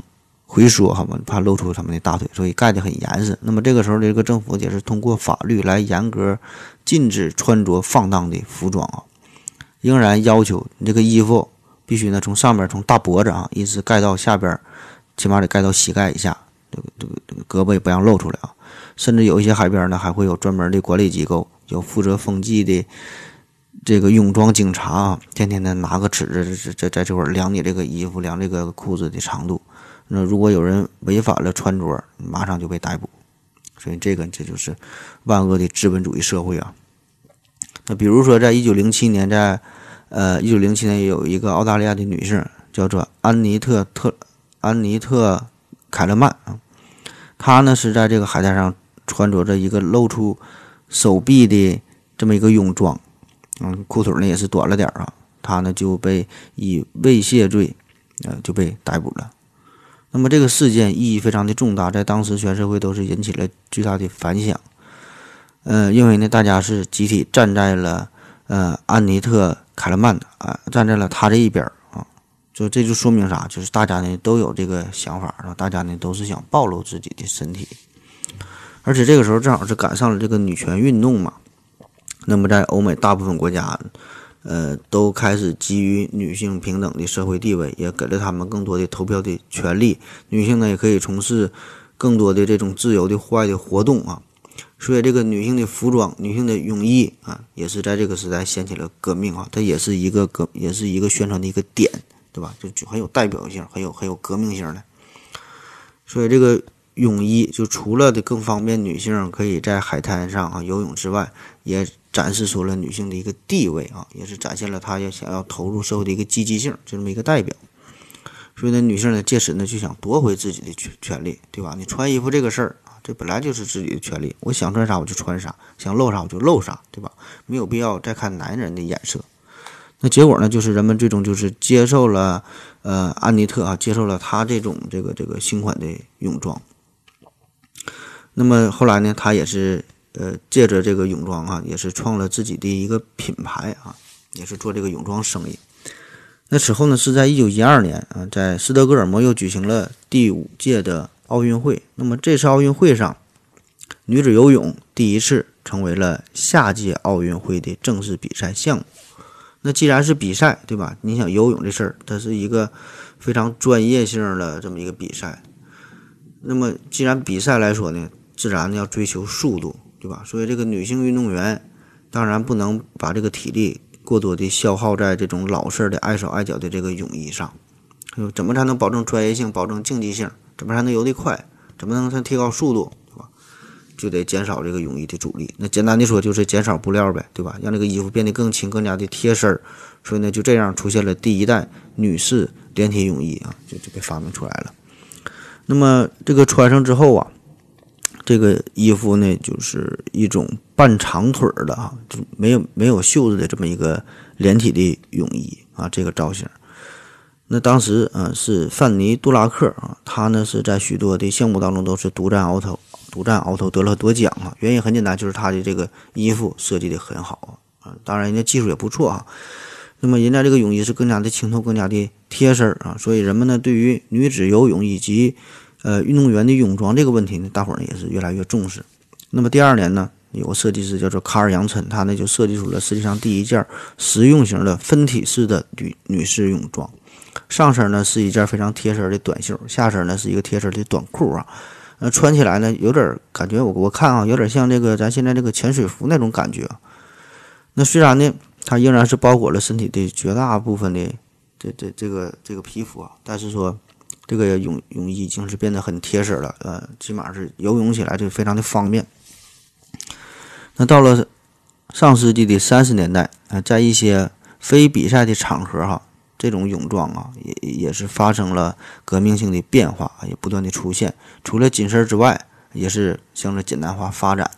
回缩，好吗？怕露出他们的大腿，所以盖得很严实。那么这个时候，这个政府也是通过法律来严格禁止穿着放荡的服装啊，仍然要求你这个衣服必须呢从上边从大脖子啊一直盖到下边，起码得盖到膝盖以下，这个这个胳膊也不让露出来啊。甚至有一些海边呢还会有专门的管理机构，有负责风纪的这个泳装警察啊，天天的拿个尺子在在这块量你这个衣服，量这个裤子的长度。那如果有人违反了穿着，马上就被逮捕。所以这个这就是万恶的资本主义社会啊。那比如说，在一九零七年，在呃一九零七年有一个澳大利亚的女性叫做安妮特特安妮特凯勒曼啊，她呢是在这个海滩上穿着着一个露出手臂的这么一个泳装，嗯，裤腿呢也是短了点啊，她呢就被以猥亵罪呃就被逮捕了。那么这个事件意义非常的重大，在当时全社会都是引起了巨大的反响。呃，因为呢，大家是集体站在了呃安妮特凯勒曼的啊，站在了他这一边啊，就这就说明啥？就是大家呢都有这个想法，然后大家呢都是想暴露自己的身体，而且这个时候正好是赶上了这个女权运动嘛。那么在欧美大部分国家。呃，都开始给予女性平等的社会地位，也给了她们更多的投票的权利。女性呢，也可以从事更多的这种自由的户外的活动啊。所以，这个女性的服装、女性的泳衣啊，也是在这个时代掀起了革命啊。它也是一个革，也是一个宣传的一个点，对吧？就就很有代表性，很有很有革命性的。所以，这个泳衣就除了的更方便女性可以在海滩上啊游泳之外，也。展示出了女性的一个地位啊，也是展现了她也想要投入社会的一个积极性，就这么一个代表。所以呢，女性呢借此呢就想夺回自己的权权利，对吧？你穿衣服这个事儿，这本来就是自己的权利，我想穿啥我就穿啥，想露啥我就露啥，对吧？没有必要再看男人的眼色。那结果呢，就是人们最终就是接受了，呃，安妮特啊，接受了她这种这个这个新款的泳装。那么后来呢，她也是呃，借着这个泳装啊，也是创了自己的一个品牌啊，也是做这个泳装生意。那此后呢，是在一九一二年啊，在斯德哥尔摩又举行了第五届的奥运会。那么这次奥运会上，女子游泳第一次成为了下届奥运会的正式比赛项目。那既然是比赛，对吧？你想游泳这事儿，它是一个非常专业性的这么一个比赛。那么既然比赛来说呢，自然要追求速度，对吧？所以这个女性运动员当然不能把这个体力过多的消耗在这种老式的碍手碍脚的这个泳衣上。怎么才能保证专业性、保证竞技性？怎么才能游得快？怎么能才提高速度？就得减少这个泳衣的阻力。那简单的说，就是减少布料呗，对吧？让这个衣服变得更轻，更加的贴身儿。所以呢，就这样出现了第一代女士连体泳衣啊，就就被发明出来了。那么这个穿上之后啊，这个衣服呢，就是一种半长腿儿的啊，就没有没有袖子的这么一个连体的泳衣啊，这个造型。那当时啊，是范尼·杜拉克啊，他呢是在许多的项目当中都是独占鳌头。独占鳌头得了很多奖啊！原因很简单，就是他的这个衣服设计的很好啊，当然人家技术也不错啊。那么人家这个泳衣是更加的清透，更加的贴身啊，所以人们呢对于女子游泳以及呃运动员的泳装这个问题呢，大伙儿呢也是越来越重视。那么第二年呢，有个设计师叫做卡尔·杨琛，他呢就设计出了世界上第一件实用型的分体式的女女士泳装，上身呢是一件非常贴身的短袖，下身呢是一个贴身的短裤啊。呃，穿起来呢，有点感觉，我我看啊，有点像这个咱现在这个潜水服那种感觉。那虽然呢，它仍然是包裹了身体的绝大部分的这这这个这个皮肤啊，但是说这个泳泳衣已经是变得很贴身了，呃，起码是游泳起来就非常的方便。那到了上世纪的三十年代啊，在一些非比赛的场合哈。这种泳装啊，也也是发生了革命性的变化，也不断的出现。除了紧身之外，也是向着简单化发展。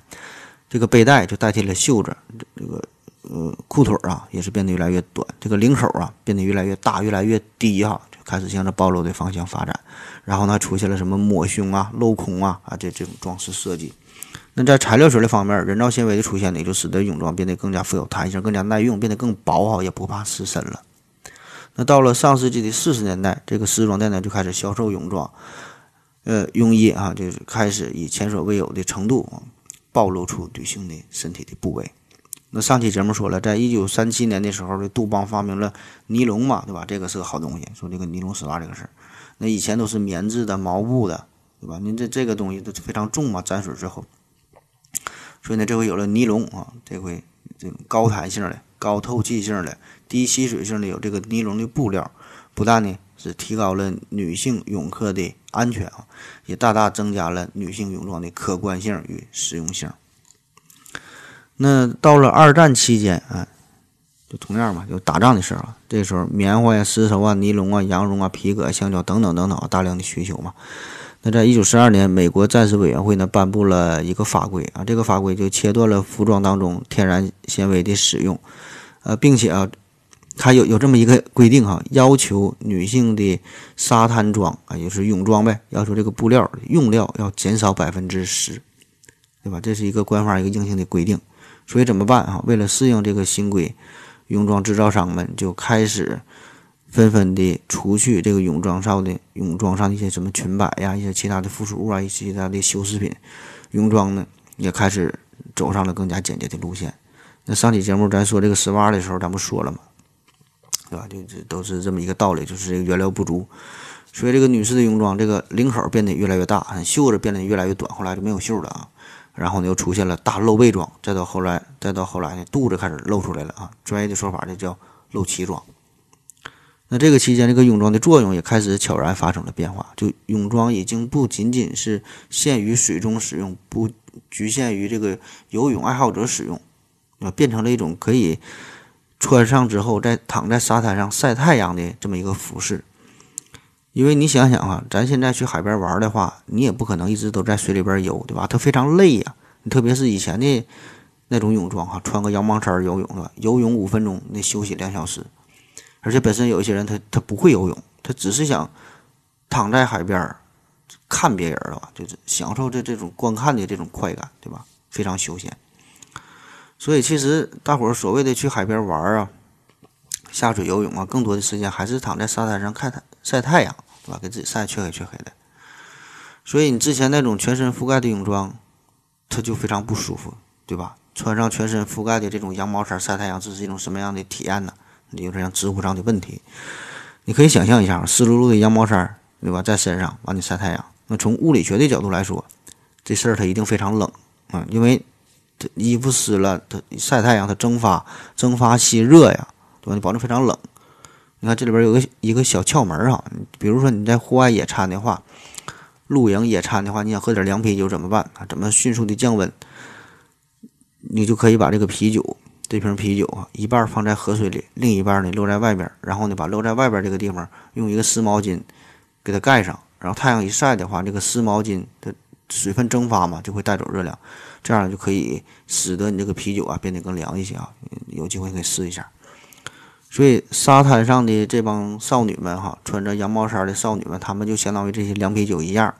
这个背带就代替了袖子，这个呃裤腿啊，也是变得越来越短。这个领口啊，变得越来越大，越来越低哈，就开始向着暴露的方向发展。然后呢，出现了什么抹胸啊、镂空啊啊这这种装饰设计。那在材料学的方面，人造纤维的出现呢，也就使得泳装变得更加富有弹性，更加耐用，变得更薄哈，也不怕湿身了。那到了上世纪的四十年代，这个时装店呢就开始销售泳装，呃，泳衣啊，就是开始以前所未有的程度暴露出女性的身体的部位。那上期节目说了，在一九三七年的时候，这杜邦发明了尼龙嘛，对吧？这个是个好东西。说这个尼龙丝袜这个事儿，那以前都是棉质的、毛布的，对吧？您这这个东西都非常重嘛，沾水之后，所以呢，这回有了尼龙啊，这回这种高弹性的、高透气性的。低吸水性的有这个尼龙的布料，不但呢是提高了女性泳客的安全啊，也大大增加了女性泳装的可观性与实用性。那到了二战期间啊，就同样嘛，就打仗的时候啊，这时候棉花呀、丝绸啊、尼龙啊、羊绒啊、皮革、橡胶等等等等大量的需求嘛。那在一九四二年，美国战时委员会呢颁布了一个法规啊，这个法规就切断了服装当中天然纤维的使用，呃，并且啊。它有有这么一个规定哈，要求女性的沙滩装啊，也是泳装呗，要求这个布料用料要减少百分之十，对吧？这是一个官方一个硬性的规定。所以怎么办啊？为了适应这个新规，泳装制造商们就开始纷纷的除去这个泳装上的泳装上的一些什么裙摆呀，一些其他的附属物啊，一些其他的修饰品，泳装呢也开始走上了更加简洁的路线。那上期节目咱说这个丝袜的时候，咱不说了吗？对吧？就这都是这么一个道理，就是这个原料不足，所以这个女士的泳装这个领口变得越来越大，袖子变得越来越短，后来就没有袖了啊。然后呢，又出现了大露背装，再到后来，再到后来呢，肚子开始露出来了啊。专业的说法就叫露脐装。那这个期间，这个泳装的作用也开始悄然发生了变化，就泳装已经不仅仅是限于水中使用，不局限于这个游泳爱好者使用，啊，变成了一种可以。穿上之后，再躺在沙滩上晒太阳的这么一个服饰，因为你想想啊，咱现在去海边玩的话，你也不可能一直都在水里边游，对吧？它非常累呀。特别是以前的那种泳装哈，穿个羊毛衫游泳是吧？游泳五分钟，那休息两小时。而且本身有一些人他他不会游泳，他只是想躺在海边看别人的话，就是享受这这种观看的这种快感，对吧？非常休闲。所以其实大伙儿所谓的去海边玩啊，下水游泳啊，更多的时间还是躺在沙滩上看太晒太阳，对吧？给自己晒黢黑黢黑的。所以你之前那种全身覆盖的泳装，它就非常不舒服，对吧？穿上全身覆盖的这种羊毛衫晒太阳，这是一种什么样的体验呢？有点像知乎上的问题。你可以想象一下，湿漉漉的羊毛衫，对吧，在身上完你晒太阳，那从物理学的角度来说，这事儿它一定非常冷啊，因为这衣服湿了，它晒太阳它蒸发，蒸发吸热呀，对吧？你保证非常冷。你看这里边有个一个小窍门啊，比如说你在户外野餐的话。露营野餐的话，你想喝点凉啤酒怎么办啊？怎么迅速的降温？你就可以把这个啤酒，这瓶啤酒啊，一半放在河水里，另一半呢露在外边，然后呢把露在外边这个地方用一个湿毛巾给它盖上，然后太阳一晒的话，这个湿毛巾的水分蒸发嘛，就会带走热量，这样就可以使得你这个啤酒啊变得更凉一些啊。有机会可以试一下。所以沙滩上的这帮少女们哈，穿着羊毛衫的少女们，她们就相当于这些凉啤酒一样。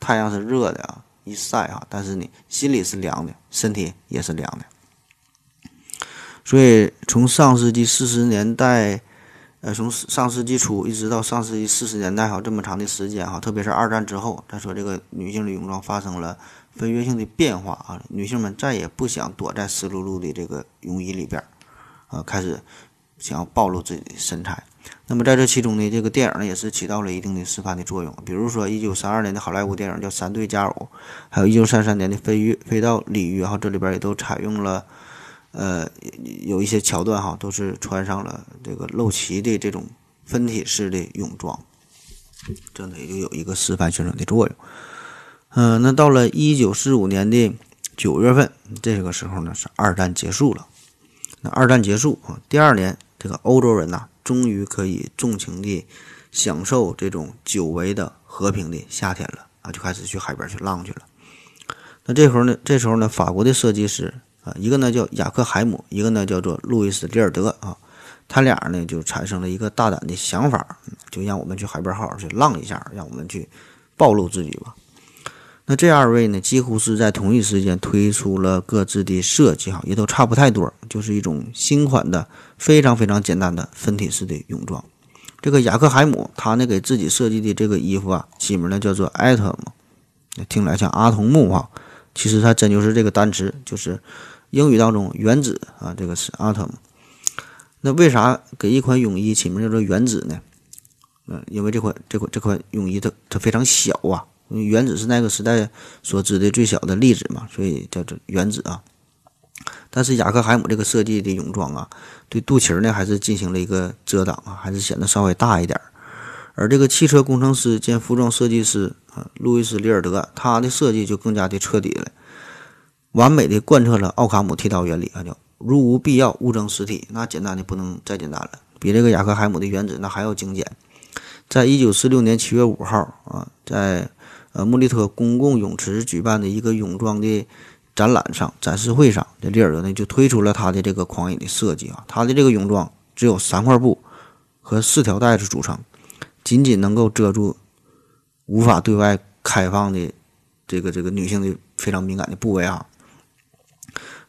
太阳是热的啊，一晒哈，但是你心里是凉的，身体也是凉的。所以从上世纪四十年代，呃，从上世纪初一直到上世纪四十年代哈，这么长的时间哈，特别是二战之后，再说这个女性的泳装发生了飞跃性的变化啊，女性们再也不想躲在湿漉漉的这个泳衣里边儿，啊，开始想要暴露自己的身材。那么在这其中呢，这个电影呢也是起到了一定的示范的作用。比如说，一九三二年的好莱坞电影叫《三对佳偶》，还有一九三三年的《飞鱼飞到鲤鱼》哈，这里边也都采用了，呃，有一些桥段哈，都是穿上了这个露脐的这种分体式的泳装，这呢也就有一个示范性的作用。嗯，那到了一九四五年的九月份，这个时候呢是二战结束了。那二战结束啊，第二年这个欧洲人呐。终于可以纵情地享受这种久违的和平的夏天了啊！就开始去海边去浪去了。那这时候呢，这时候呢，法国的设计师啊，一个呢叫雅克海姆，一个呢叫做路易斯利尔德啊，他俩呢就产生了一个大胆的想法，就让我们去海边好好去浪一下，让我们去暴露自己吧。那这二位呢，几乎是在同一时间推出了各自的设计，哈，也都差不太多，就是一种新款的非常非常简单的分体式的泳装。这个雅克海姆他呢给自己设计的这个衣服啊，起名呢叫做 atom，听来像阿童木哈，其实它真就是这个单词，就是英语当中原子啊，这个是 atom。那为啥给一款泳衣起名叫做原子呢？嗯，因为这款这款这款泳衣它它非常小啊。原子是那个时代所知的最小的粒子嘛，所以叫做原子啊。但是雅克海姆这个设计的泳装啊，对肚脐呢还是进行了一个遮挡啊，还是显得稍微大一点。而这个汽车工程师兼服装设计师啊，路易斯·里尔德，他的设计就更加的彻底了，完美的贯彻了奥卡姆剃刀原理啊，叫如无必要勿增实体。那简单的不能再简单了，比这个雅克海姆的原子那还要精简。在一九四六年七月五号啊，在呃，穆利特公共泳池举办的一个泳装的展览上，展示会上，这里尔德呢就推出了他的这个狂野的设计啊。他的这个泳装只有三块布和四条带子组成，仅仅能够遮住无法对外开放的这个这个女性的非常敏感的部位啊。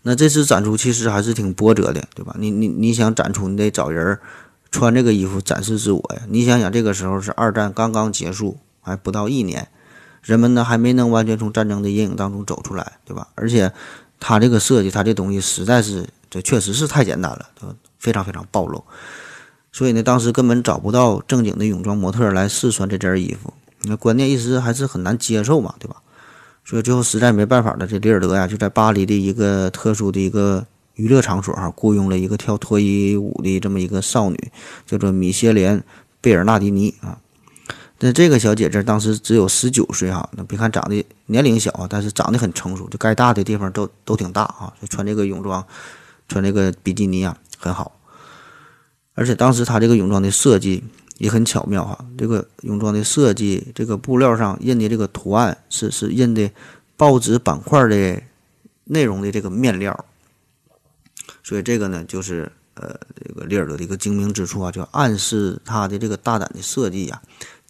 那这次展出其实还是挺波折的，对吧？你你你想展出，你得找人穿这个衣服展示自我呀。你想想，这个时候是二战刚刚结束，还不到一年。人们呢还没能完全从战争的阴影当中走出来，对吧？而且，他这个设计，他这东西实在是，这确实是太简单了，非常非常暴露。所以呢，当时根本找不到正经的泳装模特来试穿这件衣服。那关键一时还是很难接受嘛，对吧？所以最后实在没办法了，这里尔德呀就在巴黎的一个特殊的一个娱乐场所哈，雇佣了一个跳脱衣舞的这么一个少女，叫做米歇莲·贝尔纳迪尼啊。那这个小姐姐当时只有十九岁哈，那别看长得年龄小啊，但是长得很成熟，就该大的地方都都挺大啊。就穿这个泳装，穿这个比基尼啊，很好。而且当时她这个泳装的设计也很巧妙哈，这个泳装的设计，这个布料上印的这个图案是是印的报纸板块的内容的这个面料，所以这个呢，就是呃这个利尔德的一个精明之处啊，就暗示他的这个大胆的设计呀，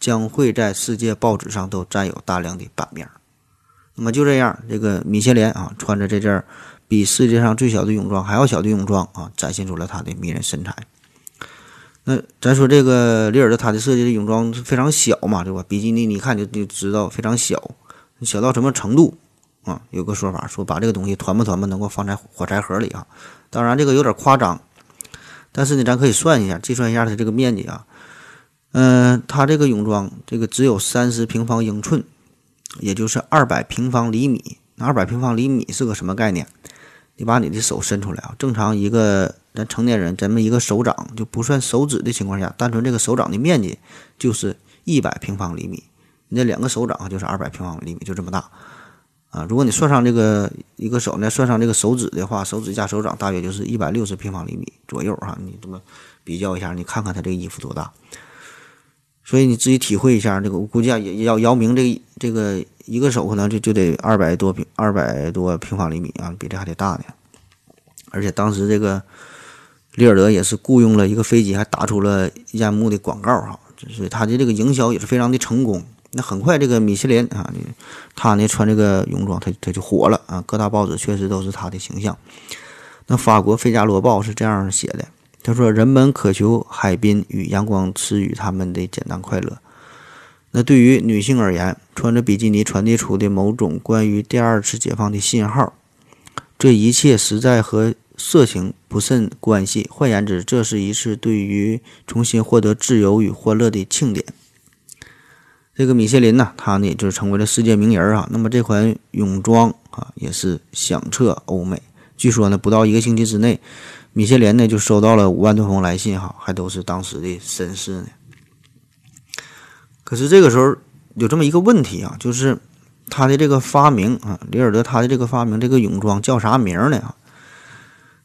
将会在世界报纸上都占有大量的版面。那么就这样，这个米歇莲啊，穿着这件比世界上最小的泳装还要小的泳装啊，展现出了他的迷人身材。那咱说这个利尔德他的设计的泳装非常小嘛，对吧？比基尼你一看就就知道非常小，小到什么程度啊？有个说法说把这个东西团吧团吧能够放在火柴盒里啊，当然这个有点夸张，但是呢，咱可以算一下，计算一下它这个面积啊，嗯，它这个泳装这个只有三十平方英寸，也就是二百平方厘米。那二百平方厘米是个什么概念？你把你的手伸出来啊，正常一个。咱成年人，咱们一个手掌就不算手指的情况下，单纯这个手掌的面积就是一百平方厘米，你这两个手掌就是二百平方厘米，就这么大啊！如果你算上这个一个手呢，算上这个手指的话，手指加手掌大约就是一百六十平方厘米左右哈。你这么比较一下，你看看他这个衣服多大，所以你自己体会一下。这个我估计啊，也要姚明这这个一个手可能就就得二百多平二百多平方厘米啊，比这还得大呢。而且当时这个。利尔德也是雇佣了一个飞机，还打出了烟幕的广告哈，就是他的这个营销也是非常的成功。那很快，这个米其林啊，他呢穿这个泳装，他他就火了啊，各大报纸确实都是他的形象。那法国《费加罗报》是这样写的，他说：“人们渴求海滨与阳光赐予他们的简单快乐。那对于女性而言，穿着比基尼传递出的某种关于第二次解放的信号，这一切实在和。”色情不甚关系。换言之，这是一次对于重新获得自由与欢乐的庆典。这个米歇林呢，他呢就成为了世界名人啊。那么这款泳装啊，也是响彻欧美。据说呢，不到一个星期之内，米歇莲呢就收到了五万多封来信哈，还都是当时的绅士呢。可是这个时候有这么一个问题啊，就是他的这个发明啊，里尔德他的这个发明，这个泳装叫啥名呢？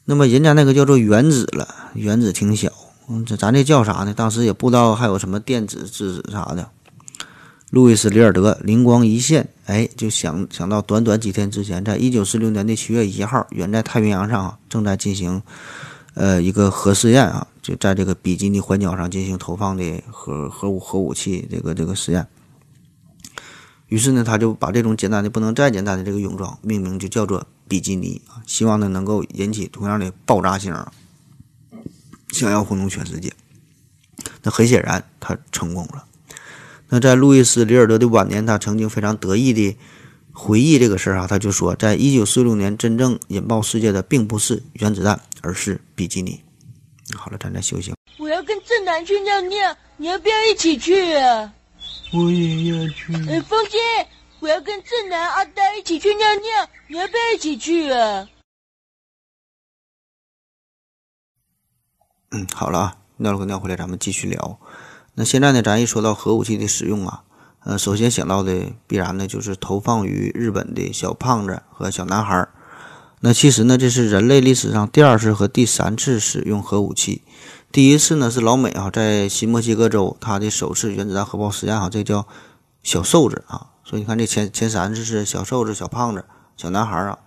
那么人家那个叫做原子了，原子挺小，这咱这叫啥呢？当时也不知道还有什么电子质子啥的。路易斯·里尔德灵光一现，哎，就想想到短短几天之前，在一九四六年的七月一号，远在太平洋上啊正在进行，呃，一个核试验啊，就在这个比基尼环礁上进行投放的核核武核武器这个这个实验。于是呢，他就把这种简单的不能再简单的这个泳装命名就叫做。比基尼啊，希望呢能够引起同样的爆炸性，想要轰动全世界。那很显然，他成功了。那在路易斯·里尔德的晚年，他曾经非常得意的回忆这个事儿啊，他就说，在一九四六年，真正引爆世界的并不是原子弹，而是比基尼。好了，咱再休息。我要跟正南去尿尿，你要不要一起去啊？我也要去。哎，风姐。我要跟正南、阿呆一起去尿尿，你要不要一起去啊？嗯，好了啊，尿了个尿回来，咱们继续聊。那现在呢，咱一说到核武器的使用啊，呃，首先想到的必然呢就是投放于日本的小胖子和小男孩儿。那其实呢，这是人类历史上第二次和第三次使用核武器。第一次呢是老美啊，在新墨西哥州他的首次原子弹核爆实验啊，这叫小瘦子啊。所以你看，这前前三次是小瘦子、小胖子、小男孩儿啊。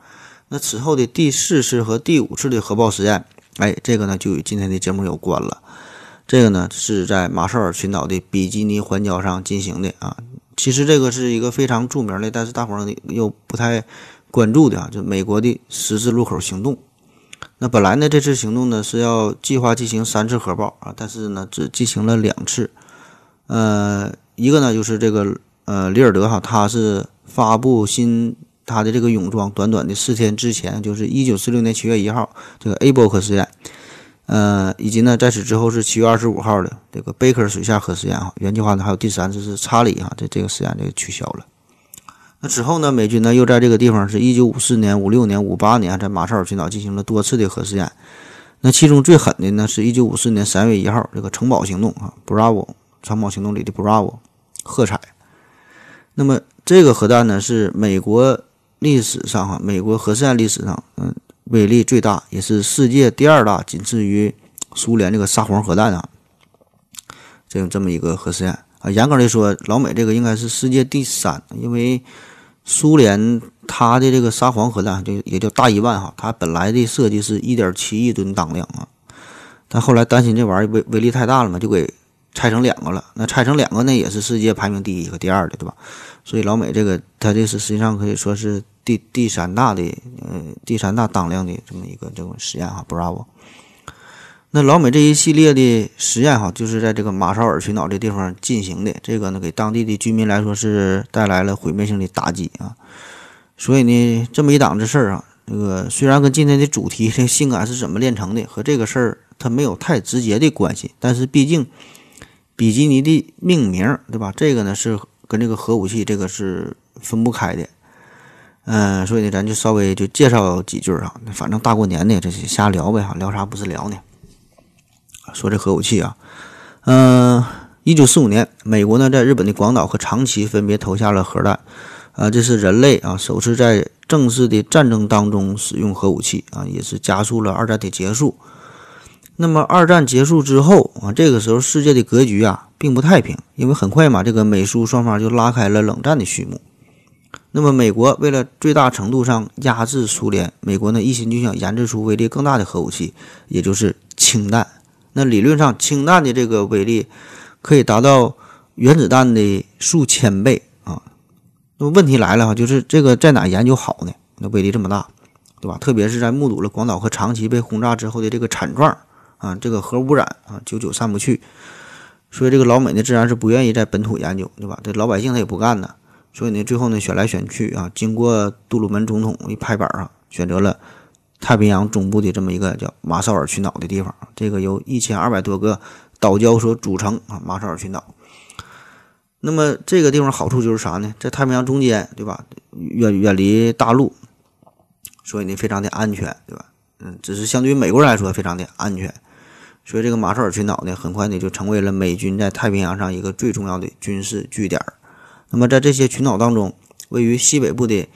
那此后的第四次和第五次的核爆实验，哎，这个呢就与今天的节目有关了。这个呢是在马绍尔群岛的比基尼环礁上进行的啊。其实这个是一个非常著名的，但是大伙儿又不太关注的啊，就美国的十字路口行动。那本来呢，这次行动呢是要计划进行三次核爆啊，但是呢只进行了两次。呃，一个呢就是这个。呃，里尔德哈，他是发布新他的这个泳装，短短的四天之前，就是一九四六年七月一号，这个 A 波核试验，呃，以及呢，在此之后是七月二十五号的这个贝克水下核试验啊，原计划呢还有第三次是查理哈，这这个实验这个取消了。那之后呢，美军呢又在这个地方是一九五四年、五六年、五八年在马绍尔群岛进行了多次的核试验。那其中最狠的呢是一九五四年三月一号这个城堡行动啊，Bravo 城堡行动里的 Bravo 喝彩。那么这个核弹呢，是美国历史上哈，美国核试验历史上，嗯，威力最大，也是世界第二大，仅次于苏联这个沙皇核弹啊。这样这么一个核试验啊，严格来说，老美这个应该是世界第三，因为苏联它的这个沙皇核弹就也叫大一万哈，它本来的设计是一点七亿吨当量啊，但后来担心这玩意儿威威力太大了嘛，就给拆成两个了。那拆成两个呢，也是世界排名第一和第二的，对吧？所以老美这个它这是实际上可以说是第第三大的呃第三大当量的这么一个这种实验哈，Bravo。那老美这一系列的实验哈，就是在这个马绍尔群岛这地方进行的。这个呢，给当地的居民来说是带来了毁灭性的打击啊。所以呢，这么一档子事儿啊，这个虽然跟今天的主题这性感是怎么炼成的和这个事儿它没有太直接的关系，但是毕竟比基尼的命名，对吧？这个呢是跟这个核武器这个是分不开的。嗯，所以呢，咱就稍微就介绍几句啊。反正大过年的，这是瞎聊呗哈，聊啥不是聊呢？说这核武器啊，嗯，一九四五年，美国呢在日本的广岛和长崎分别投下了核弹，啊，这是人类啊首次在正式的战争当中使用核武器啊，也是加速了二战的结束。那么二战结束之后啊，这个时候世界的格局啊并不太平，因为很快嘛，这个美苏双方就拉开了冷战的序幕。那么美国为了最大程度上压制苏联，美国呢一心就想研制出威力更大的核武器，也就是氢弹。那理论上，氢弹的这个威力可以达到原子弹的数千倍啊。那么问题来了哈，就是这个在哪研究好呢？那威力这么大，对吧？特别是在目睹了广岛和长崎被轰炸之后的这个惨状啊，这个核污染啊，久久散不去。所以这个老美呢，自然是不愿意在本土研究，对吧？这老百姓他也不干呢。所以呢，最后呢，选来选去啊，经过杜鲁门总统一拍板啊，选择了。太平洋中部的这么一个叫马绍尔群岛的地方，这个由一千二百多个岛礁所组成啊，马绍尔群岛。那么这个地方好处就是啥呢？在太平洋中间，对吧？远远离大陆，所以呢非常的安全，对吧？嗯，只是相对于美国人来说非常的安全。所以这个马绍尔群岛呢，很快呢就成为了美军在太平洋上一个最重要的军事据点。那么在这些群岛当中，位于西北部的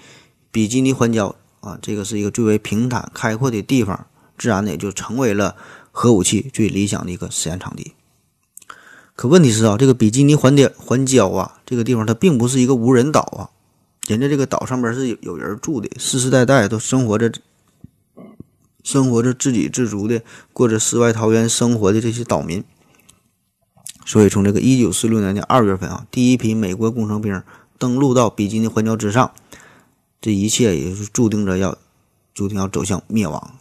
比基尼环礁。啊，这个是一个最为平坦开阔的地方，自然呢也就成为了核武器最理想的一个实验场地。可问题是啊，这个比基尼环礁环礁啊，这个地方它并不是一个无人岛啊，人家这个岛上边是有有人住的，世世代代都生活着，生活着自给自足的，过着世外桃源生活的这些岛民。所以从这个一九四六年的二月份啊，第一批美国工程兵登陆到比基尼环礁之上。这一切也是注定着要，注定要走向灭亡。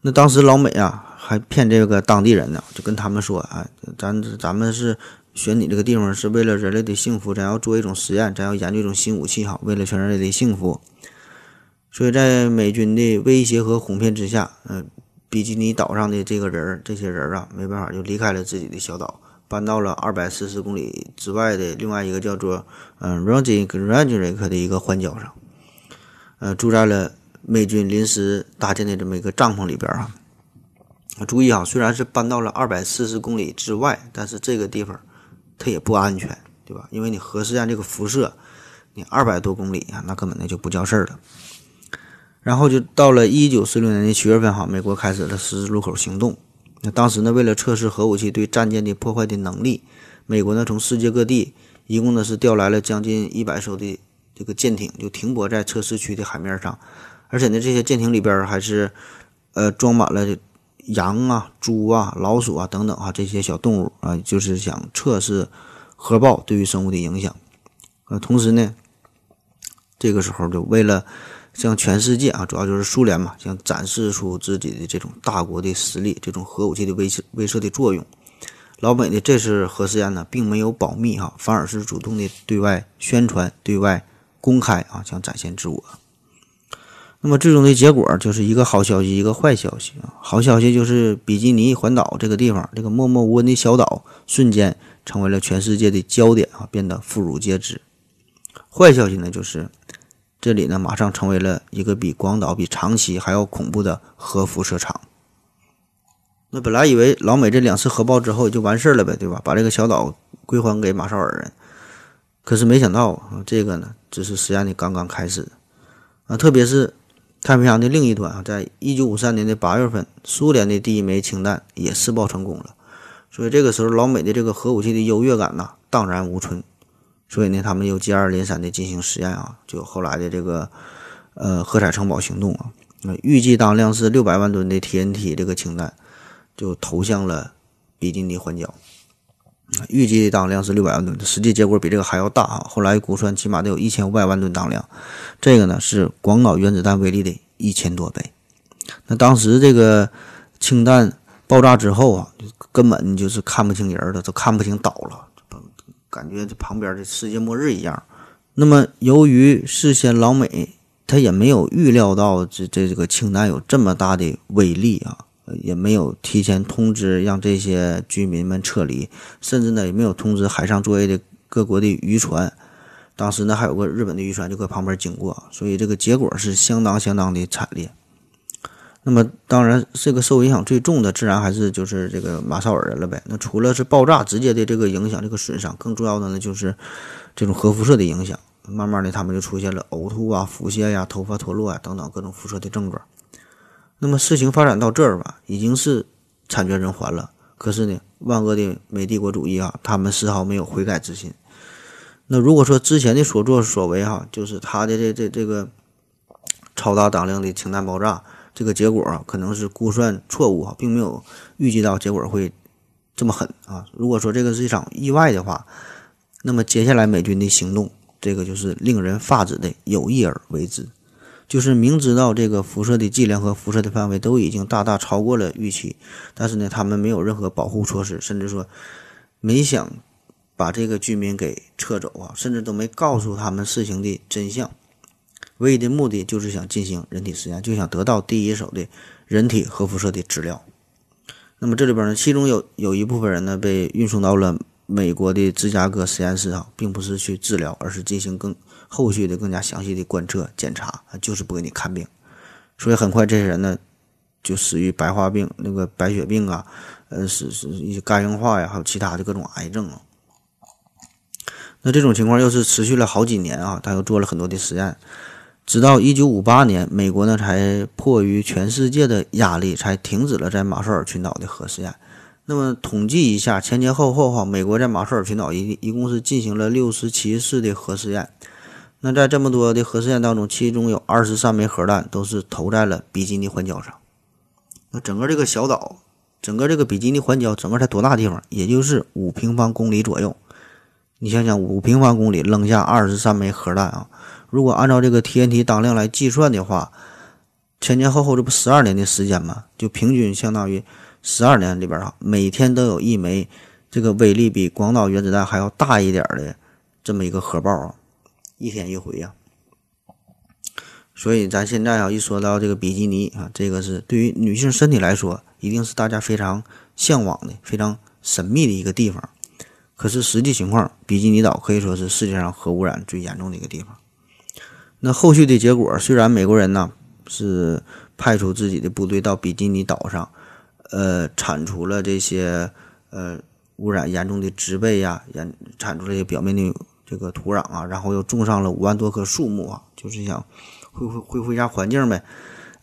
那当时老美啊，还骗这个当地人呢，就跟他们说：“哎，咱咱们是选你这个地方是为了人类的幸福，咱要做一种实验，咱要研究一种新武器哈，为了全人类的幸福。”所以在美军的威胁和哄骗之下，嗯，比基尼岛上的这个人这些人啊，没办法就离开了自己的小岛。搬到了二百四十公里之外的另外一个叫做嗯 r o g i r a n g e r 的一个环礁上，呃，住在了美军临时搭建的这么一个帐篷里边啊。注意啊，虽然是搬到了二百四十公里之外，但是这个地方它也不安全，对吧？因为你核试验这个辐射，你二百多公里啊，那根本那就不叫事儿了。然后就到了一九四六年的七月份哈，美国开始了十字路口行动。那当时呢，为了测试核武器对战舰的破坏的能力，美国呢从世界各地一共呢是调来了将近一百艘的这个舰艇，就停泊在测试区的海面上，而且呢这些舰艇里边还是呃装满了羊啊、猪啊、老鼠啊等等啊这些小动物啊，就是想测试核爆对于生物的影响。呃，同时呢，这个时候就为了。向全世界啊，主要就是苏联嘛，想展示出自己的这种大国的实力，这种核武器的威慑威慑的作用。老美呢，这次核试验呢，并没有保密哈，反而是主动的对外宣传、对外公开啊，想展现自我。那么最终的结果就是一个好消息，一个坏消息啊。好消息就是比基尼环岛这个地方，这个默默无闻的小岛，瞬间成为了全世界的焦点啊，变得妇孺皆知。坏消息呢，就是。这里呢，马上成为了一个比广岛、比长崎还要恐怖的核辐射场。那本来以为老美这两次核爆之后就完事儿了呗，对吧？把这个小岛归还给马绍尔人。可是没想到啊，这个呢，只是实验的刚刚开始啊。特别是太平洋的另一端啊，在一九五三年的八月份，苏联的第一枚氢弹也试爆成功了。所以这个时候，老美的这个核武器的优越感呐，荡然无存。所以呢，他们又接二连三的进行实验啊，就后来的这个呃喝彩城堡行动啊，预计当量是六百万吨的 TNT 这个氢弹就投向了比基尼环礁。预计当量是六百万吨，实际结果比这个还要大啊！后来估算起码得有一千五百万吨当量，这个呢是广岛原子弹威力的一千多倍。那当时这个氢弹爆炸之后啊，根本就是看不清人了，都看不清岛了，感觉这旁边的世界末日一样。那么由于事先老美他也没有预料到这这这个氢弹有这么大的威力啊。也没有提前通知让这些居民们撤离，甚至呢也没有通知海上作业的各国的渔船。当时呢还有个日本的渔船就搁旁边经过，所以这个结果是相当相当的惨烈。那么当然，这个受影响最重的自然还是就是这个马绍尔人了呗。那除了是爆炸直接的这个影响、这个损伤，更重要的呢就是这种核辐射的影响。慢慢的，他们就出现了呕吐啊、腹泻呀、头发脱落啊等等各种辐射的症状。那么事情发展到这儿吧，已经是惨绝人寰了。可是呢，万恶的美帝国主义啊，他们丝毫没有悔改之心。那如果说之前的所作所为哈，就是他的这这这个超大当量的氢弹爆炸，这个结果啊，可能是估算错误啊，并没有预计到结果会这么狠啊。如果说这个是一场意外的话，那么接下来美军的行动，这个就是令人发指的有意而为之。就是明知道这个辐射的剂量和辐射的范围都已经大大超过了预期，但是呢，他们没有任何保护措施，甚至说没想把这个居民给撤走啊，甚至都没告诉他们事情的真相。唯一的目的就是想进行人体实验，就想得到第一手的人体核辐射的资料。那么这里边呢，其中有有一部分人呢被运送到了美国的芝加哥实验室啊，并不是去治疗，而是进行更。后续的更加详细的观测检查就是不给你看病，所以很快这些人呢就死于白化病、那个白血病啊，呃，是是一些肝硬化呀，还有其他的各种癌症啊。那这种情况又是持续了好几年啊，他又做了很多的实验，直到一九五八年，美国呢才迫于全世界的压力，才停止了在马绍尔群岛的核试验。那么统计一下，前前后后哈，美国在马绍尔群岛一一共是进行了六十七次的核试验。那在这么多的核试验当中，其中有二十三枚核弹都是投在了比基尼环礁上。那整个这个小岛，整个这个比基尼环礁，整个才多大地方？也就是五平方公里左右。你想想，五平方公里扔下二十三枚核弹啊！如果按照这个 TNT 当量来计算的话，前前后后这不十二年的时间吗？就平均相当于十二年里边啊，每天都有一枚这个威力比广岛原子弹还要大一点的这么一个核爆啊！一天一回呀，所以咱现在啊，一说到这个比基尼啊，这个是对于女性身体来说，一定是大家非常向往的、非常神秘的一个地方。可是实际情况，比基尼岛可以说是世界上核污染最严重的一个地方。那后续的结果，虽然美国人呢是派出自己的部队到比基尼岛上，呃，铲除了这些呃污染严重的植被呀，严铲除这些表面的。这个土壤啊，然后又种上了五万多棵树木啊，就是想恢复恢复一下环境呗，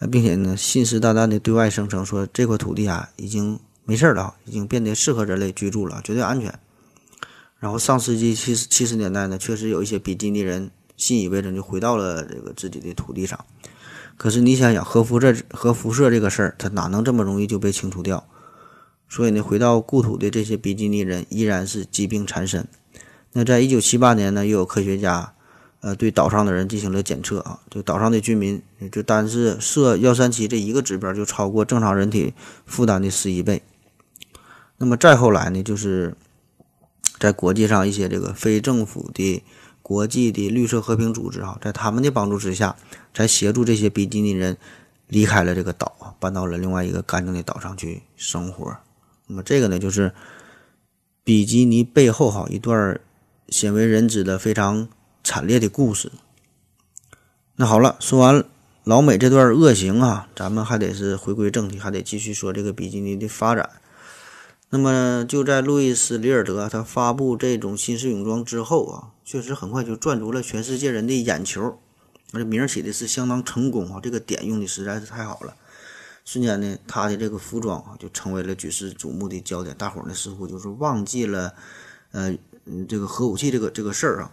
并且呢，信誓旦旦的对外声称说这块土地啊已经没事了，已经变得适合人类居住了，绝对安全。然后上世纪七七十年代呢，确实有一些比基尼人信以为真，就回到了这个自己的土地上。可是你想想，核辐射核辐射这个事儿，它哪能这么容易就被清除掉？所以呢，回到故土的这些比基尼人依然是疾病缠身。那在一九七八年呢，又有科学家，呃，对岛上的人进行了检测啊，就岛上的居民，就单是铯幺三七这一个指标就超过正常人体负担的十一倍。那么再后来呢，就是在国际上一些这个非政府的国际的绿色和平组织啊，在他们的帮助之下，才协助这些比基尼人离开了这个岛啊，搬到了另外一个干净的岛上去生活。那么这个呢，就是比基尼背后哈一段。鲜为人知的非常惨烈的故事。那好了，说完老美这段恶行啊，咱们还得是回归正题，还得继续说这个比基尼的发展。那么就在路易斯·里尔德他发布这种新式泳装之后啊，确实很快就赚足了全世界人的眼球，而且名起的是相当成功啊，这个点用的实在是太好了。瞬间呢，他的这个服装啊就成为了举世瞩目的焦点，大伙儿呢似乎就是忘记了，呃。这个核武器这个这个事儿啊，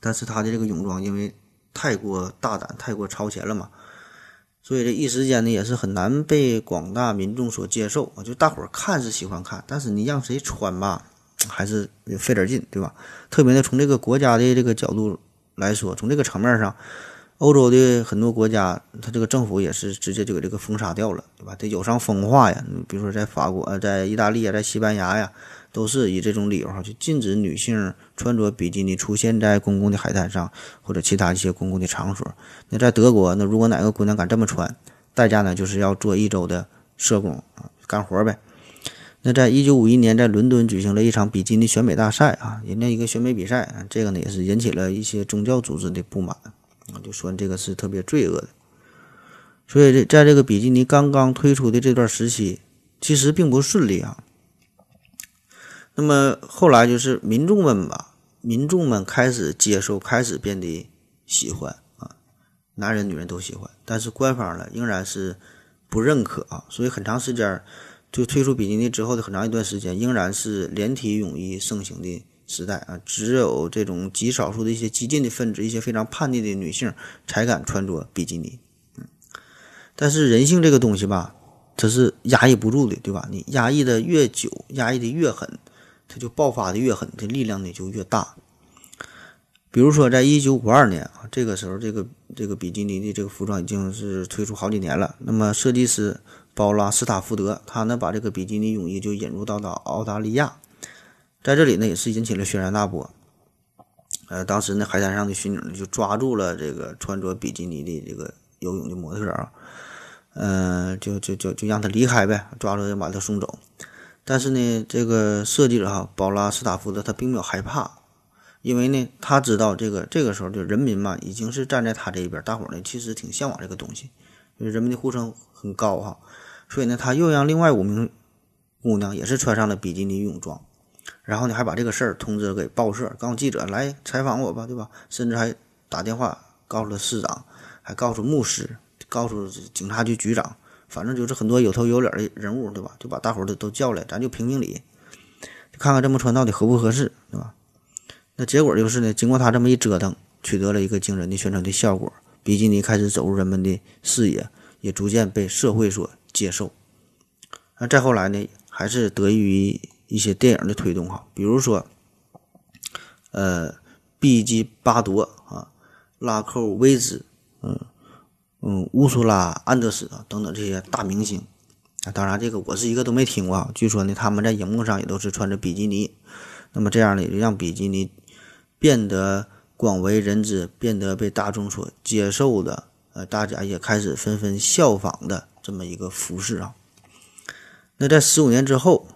但是他的这个泳装因为太过大胆、太过超前了嘛，所以这一时间呢也是很难被广大民众所接受啊。就大伙儿看是喜欢看，但是你让谁穿吧，还是费点劲，对吧？特别呢，从这个国家的这个角度来说，从这个层面上，欧洲的很多国家，它这个政府也是直接就给这个封杀掉了，对吧？得有伤风化呀。你比如说在法国、呃，在意大利啊，在西班牙呀，都是以这种理由哈，就禁止女性穿着比基尼出现在公共的海滩上或者其他一些公共的场所。那在德国，那如果哪个姑娘敢这么穿，代价呢就是要做一周的社工，干活呗。那在一九五一年，在伦敦举行了一场比基尼选美大赛啊，人家一个选美比赛，这个呢也是引起了一些宗教组织的不满啊，就说这个是特别罪恶的。所以这在这个比基尼刚刚推出的这段时期，其实并不顺利啊。那么后来就是民众们吧，民众们开始接受，开始变得喜欢啊，男人女人都喜欢，但是官方呢仍然是不认可啊，所以很长时间。就退出比基尼之后的很长一段时间，仍然是连体泳衣盛行的时代啊！只有这种极少数的一些激进的分子、一些非常叛逆的女性才敢穿着比基尼。嗯，但是人性这个东西吧，它是压抑不住的，对吧？你压抑的越久，压抑的越狠，它就爆发的越狠，这力量呢就越大。比如说，在一九五二年啊，这个时候，这个这个比基尼的这个服装已经是推出好几年了。那么，设计师。包拉斯塔福德，他呢把这个比基尼泳衣就引入到了澳大利亚，在这里呢也是引起了轩然大波。呃，当时呢海滩上的巡警呢就抓住了这个穿着比基尼的这个游泳的模特啊，嗯，就就就就让他离开呗，抓住就把他送走。但是呢，这个设计者哈包拉斯塔福德他并没有害怕，因为呢他知道这个这个时候就人民嘛已经是站在他这一边，大伙儿呢其实挺向往这个东西，因为人民的呼声很高哈。所以呢，他又让另外五名姑娘也是穿上了比基尼泳装，然后呢，还把这个事儿通知给报社，告诉记者来采访我吧，对吧？甚至还打电话告诉了市长，还告诉牧师，告诉警察局局长，反正就是很多有头有脸的人物，对吧？就把大伙儿都都叫来，咱就评评理，看看这么穿到底合不合适，对吧？那结果就是呢，经过他这么一折腾，取得了一个惊人的宣传的效果，比基尼开始走入人们的视野，也逐渐被社会所。接受，那再后来呢，还是得益于一些电影的推动哈，比如说，呃，毕基巴多啊，拉寇威兹，嗯嗯，乌苏拉安德斯啊等等这些大明星啊，当然这个我是一个都没听过，据说呢他们在荧幕上也都是穿着比基尼，那么这样呢也让比基尼变得广为人知，变得被大众所接受的，呃，大家也开始纷纷效仿的。这么一个服饰啊，那在十五年之后，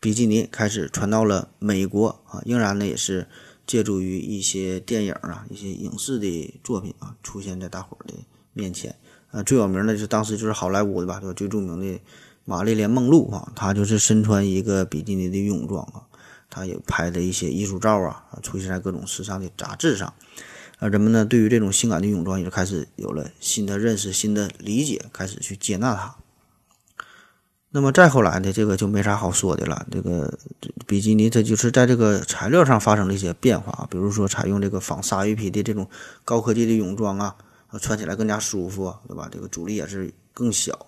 比基尼开始传到了美国啊，仍然呢也是借助于一些电影啊、一些影视的作品啊，出现在大伙儿的面前啊。最有名的就是当时就是好莱坞的吧，就最著名的玛丽莲梦露啊，她就是身穿一个比基尼的泳装啊，她也拍的一些艺术照啊，出现在各种时尚的杂志上。啊，人们呢对于这种性感的泳装也就开始有了新的认识、新的理解，开始去接纳它。那么再后来呢，这个就没啥好说的了。这个比基尼它就是在这个材料上发生了一些变化，比如说采用这个仿鲨鱼皮的这种高科技的泳装啊，穿起来更加舒服，对吧？这个阻力也是更小。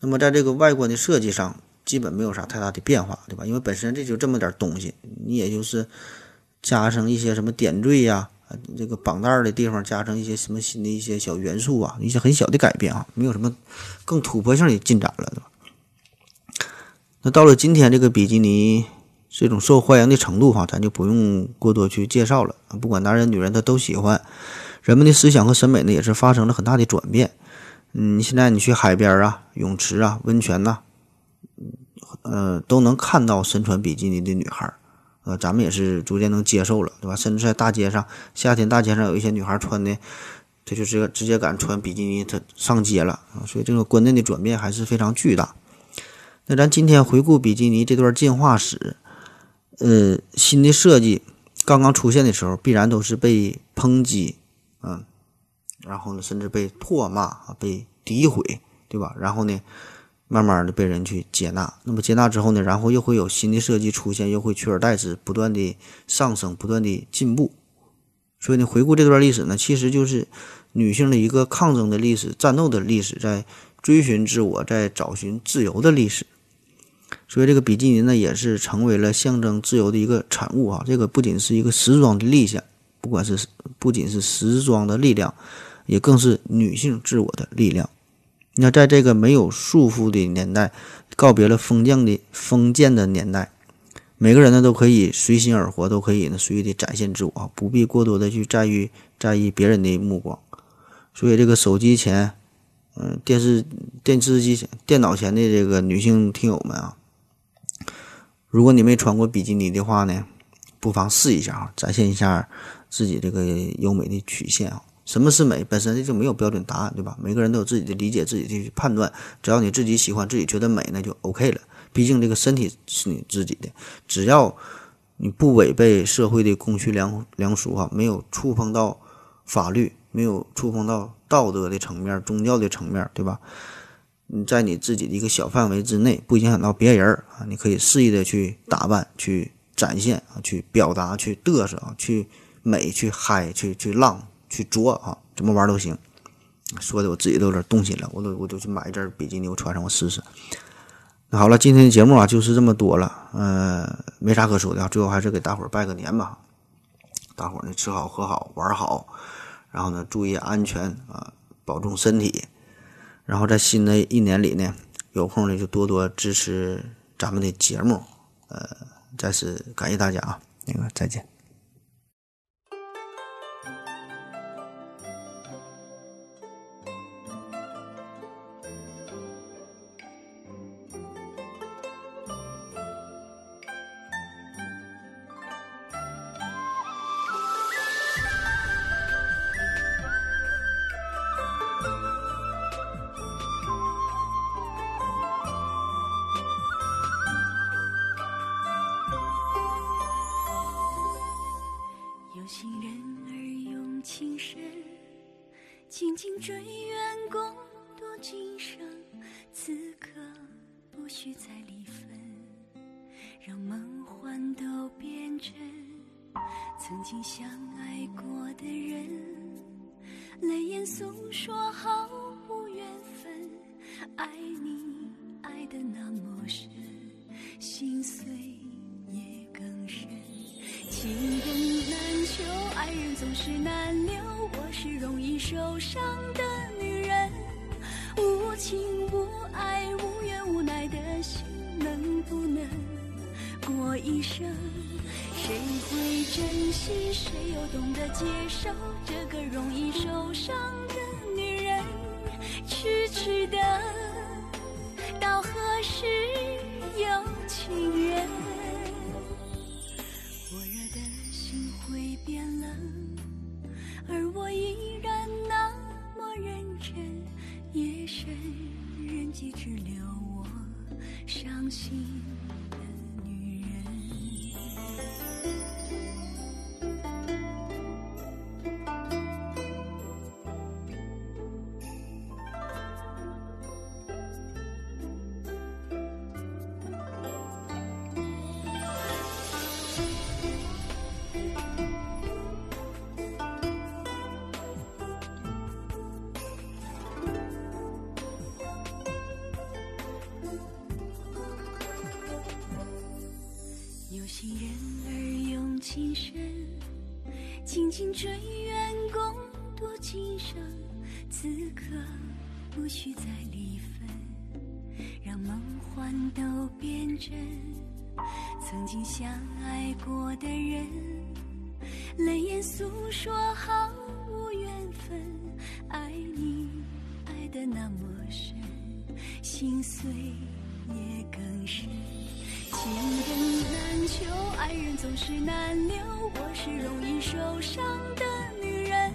那么在这个外观的设计上，基本没有啥太大的变化，对吧？因为本身这就这么点东西，你也就是加上一些什么点缀呀。这个绑带的地方加上一些什么新的一些小元素啊，一些很小的改变啊，没有什么更突破性的进展了，对吧？那到了今天，这个比基尼这种受欢迎的程度哈，咱就不用过多去介绍了不管男人女人，他都喜欢。人们的思想和审美呢，也是发生了很大的转变。嗯，现在你去海边啊、泳池啊、温泉呐，呃，都能看到身穿比基尼的女孩。呃，咱们也是逐渐能接受了，对吧？甚至在大街上，夏天大街上有一些女孩穿的，她就直接直接敢穿比基尼，她上街了啊！所以这个观念的转变还是非常巨大。那咱今天回顾比基尼这段进化史，呃，新的设计刚刚出现的时候，必然都是被抨击，然后呢，甚至被唾骂啊，被诋毁，对吧？然后呢，慢慢的被人去接纳。那么接纳之后呢，然后又会有新的设计出现，又会取而代之，不断的上升，不断的进步。所以呢，回顾这段历史呢，其实就是女性的一个抗争的历史、战斗的历史，在追寻自我、在找寻自由的历史。所以这个比基尼呢，也是成为了象征自由的一个产物啊。这个不仅是一个时装的力量，不管是不仅是时装的力量，也更是女性自我的力量。那在这个没有束缚的年代，告别了封建的封建的年代，每个人呢都可以随心而活，都可以呢随意的展现自我，不必过多的去在意在意别人的目光。所以这个手机前，嗯，电视电视机前、电脑前的这个女性听友们啊，如果你没穿过比基尼的话呢，不妨试一下啊，展现一下自己这个优美的曲线啊。什么是美？本身就没有标准答案，对吧？每个人都有自己的理解，自己的判断。只要你自己喜欢，自己觉得美，那就 OK 了。毕竟这个身体是你自己的，只要你不违背社会的公序良良俗啊，没有触碰到法律，没有触碰到道德的层面、宗教的层面，对吧？你在你自己的一个小范围之内，不影响到别人啊，你可以肆意的去打扮、去展现啊、去表达、去嘚瑟啊、去美、去嗨、去去浪。去做啊，怎么玩都行。说的我自己都有点动心了，我都我都去买一件比基尼，我穿上我试试。那好了，今天的节目啊就是这么多了，呃，没啥可说的啊，最后还是给大伙儿拜个年吧。大伙儿呢吃好喝好玩好，然后呢注意安全啊，保重身体。然后在新的一年里呢，有空呢就多多支持咱们的节目。呃，再次感谢大家啊，那个再见。情人儿用情深，紧紧追远共度今生。此刻不需再离分，让梦幻都变真。曾经相爱过的人，泪眼诉说好总是难留。我是容易受伤的女人，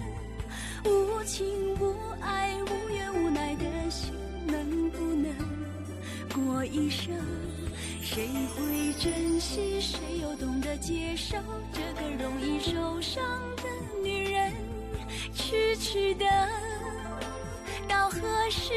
无情无爱、无怨无奈的心，能不能过一生？谁会珍惜？谁又懂得接受这个容易受伤的女人？痴痴的，到何时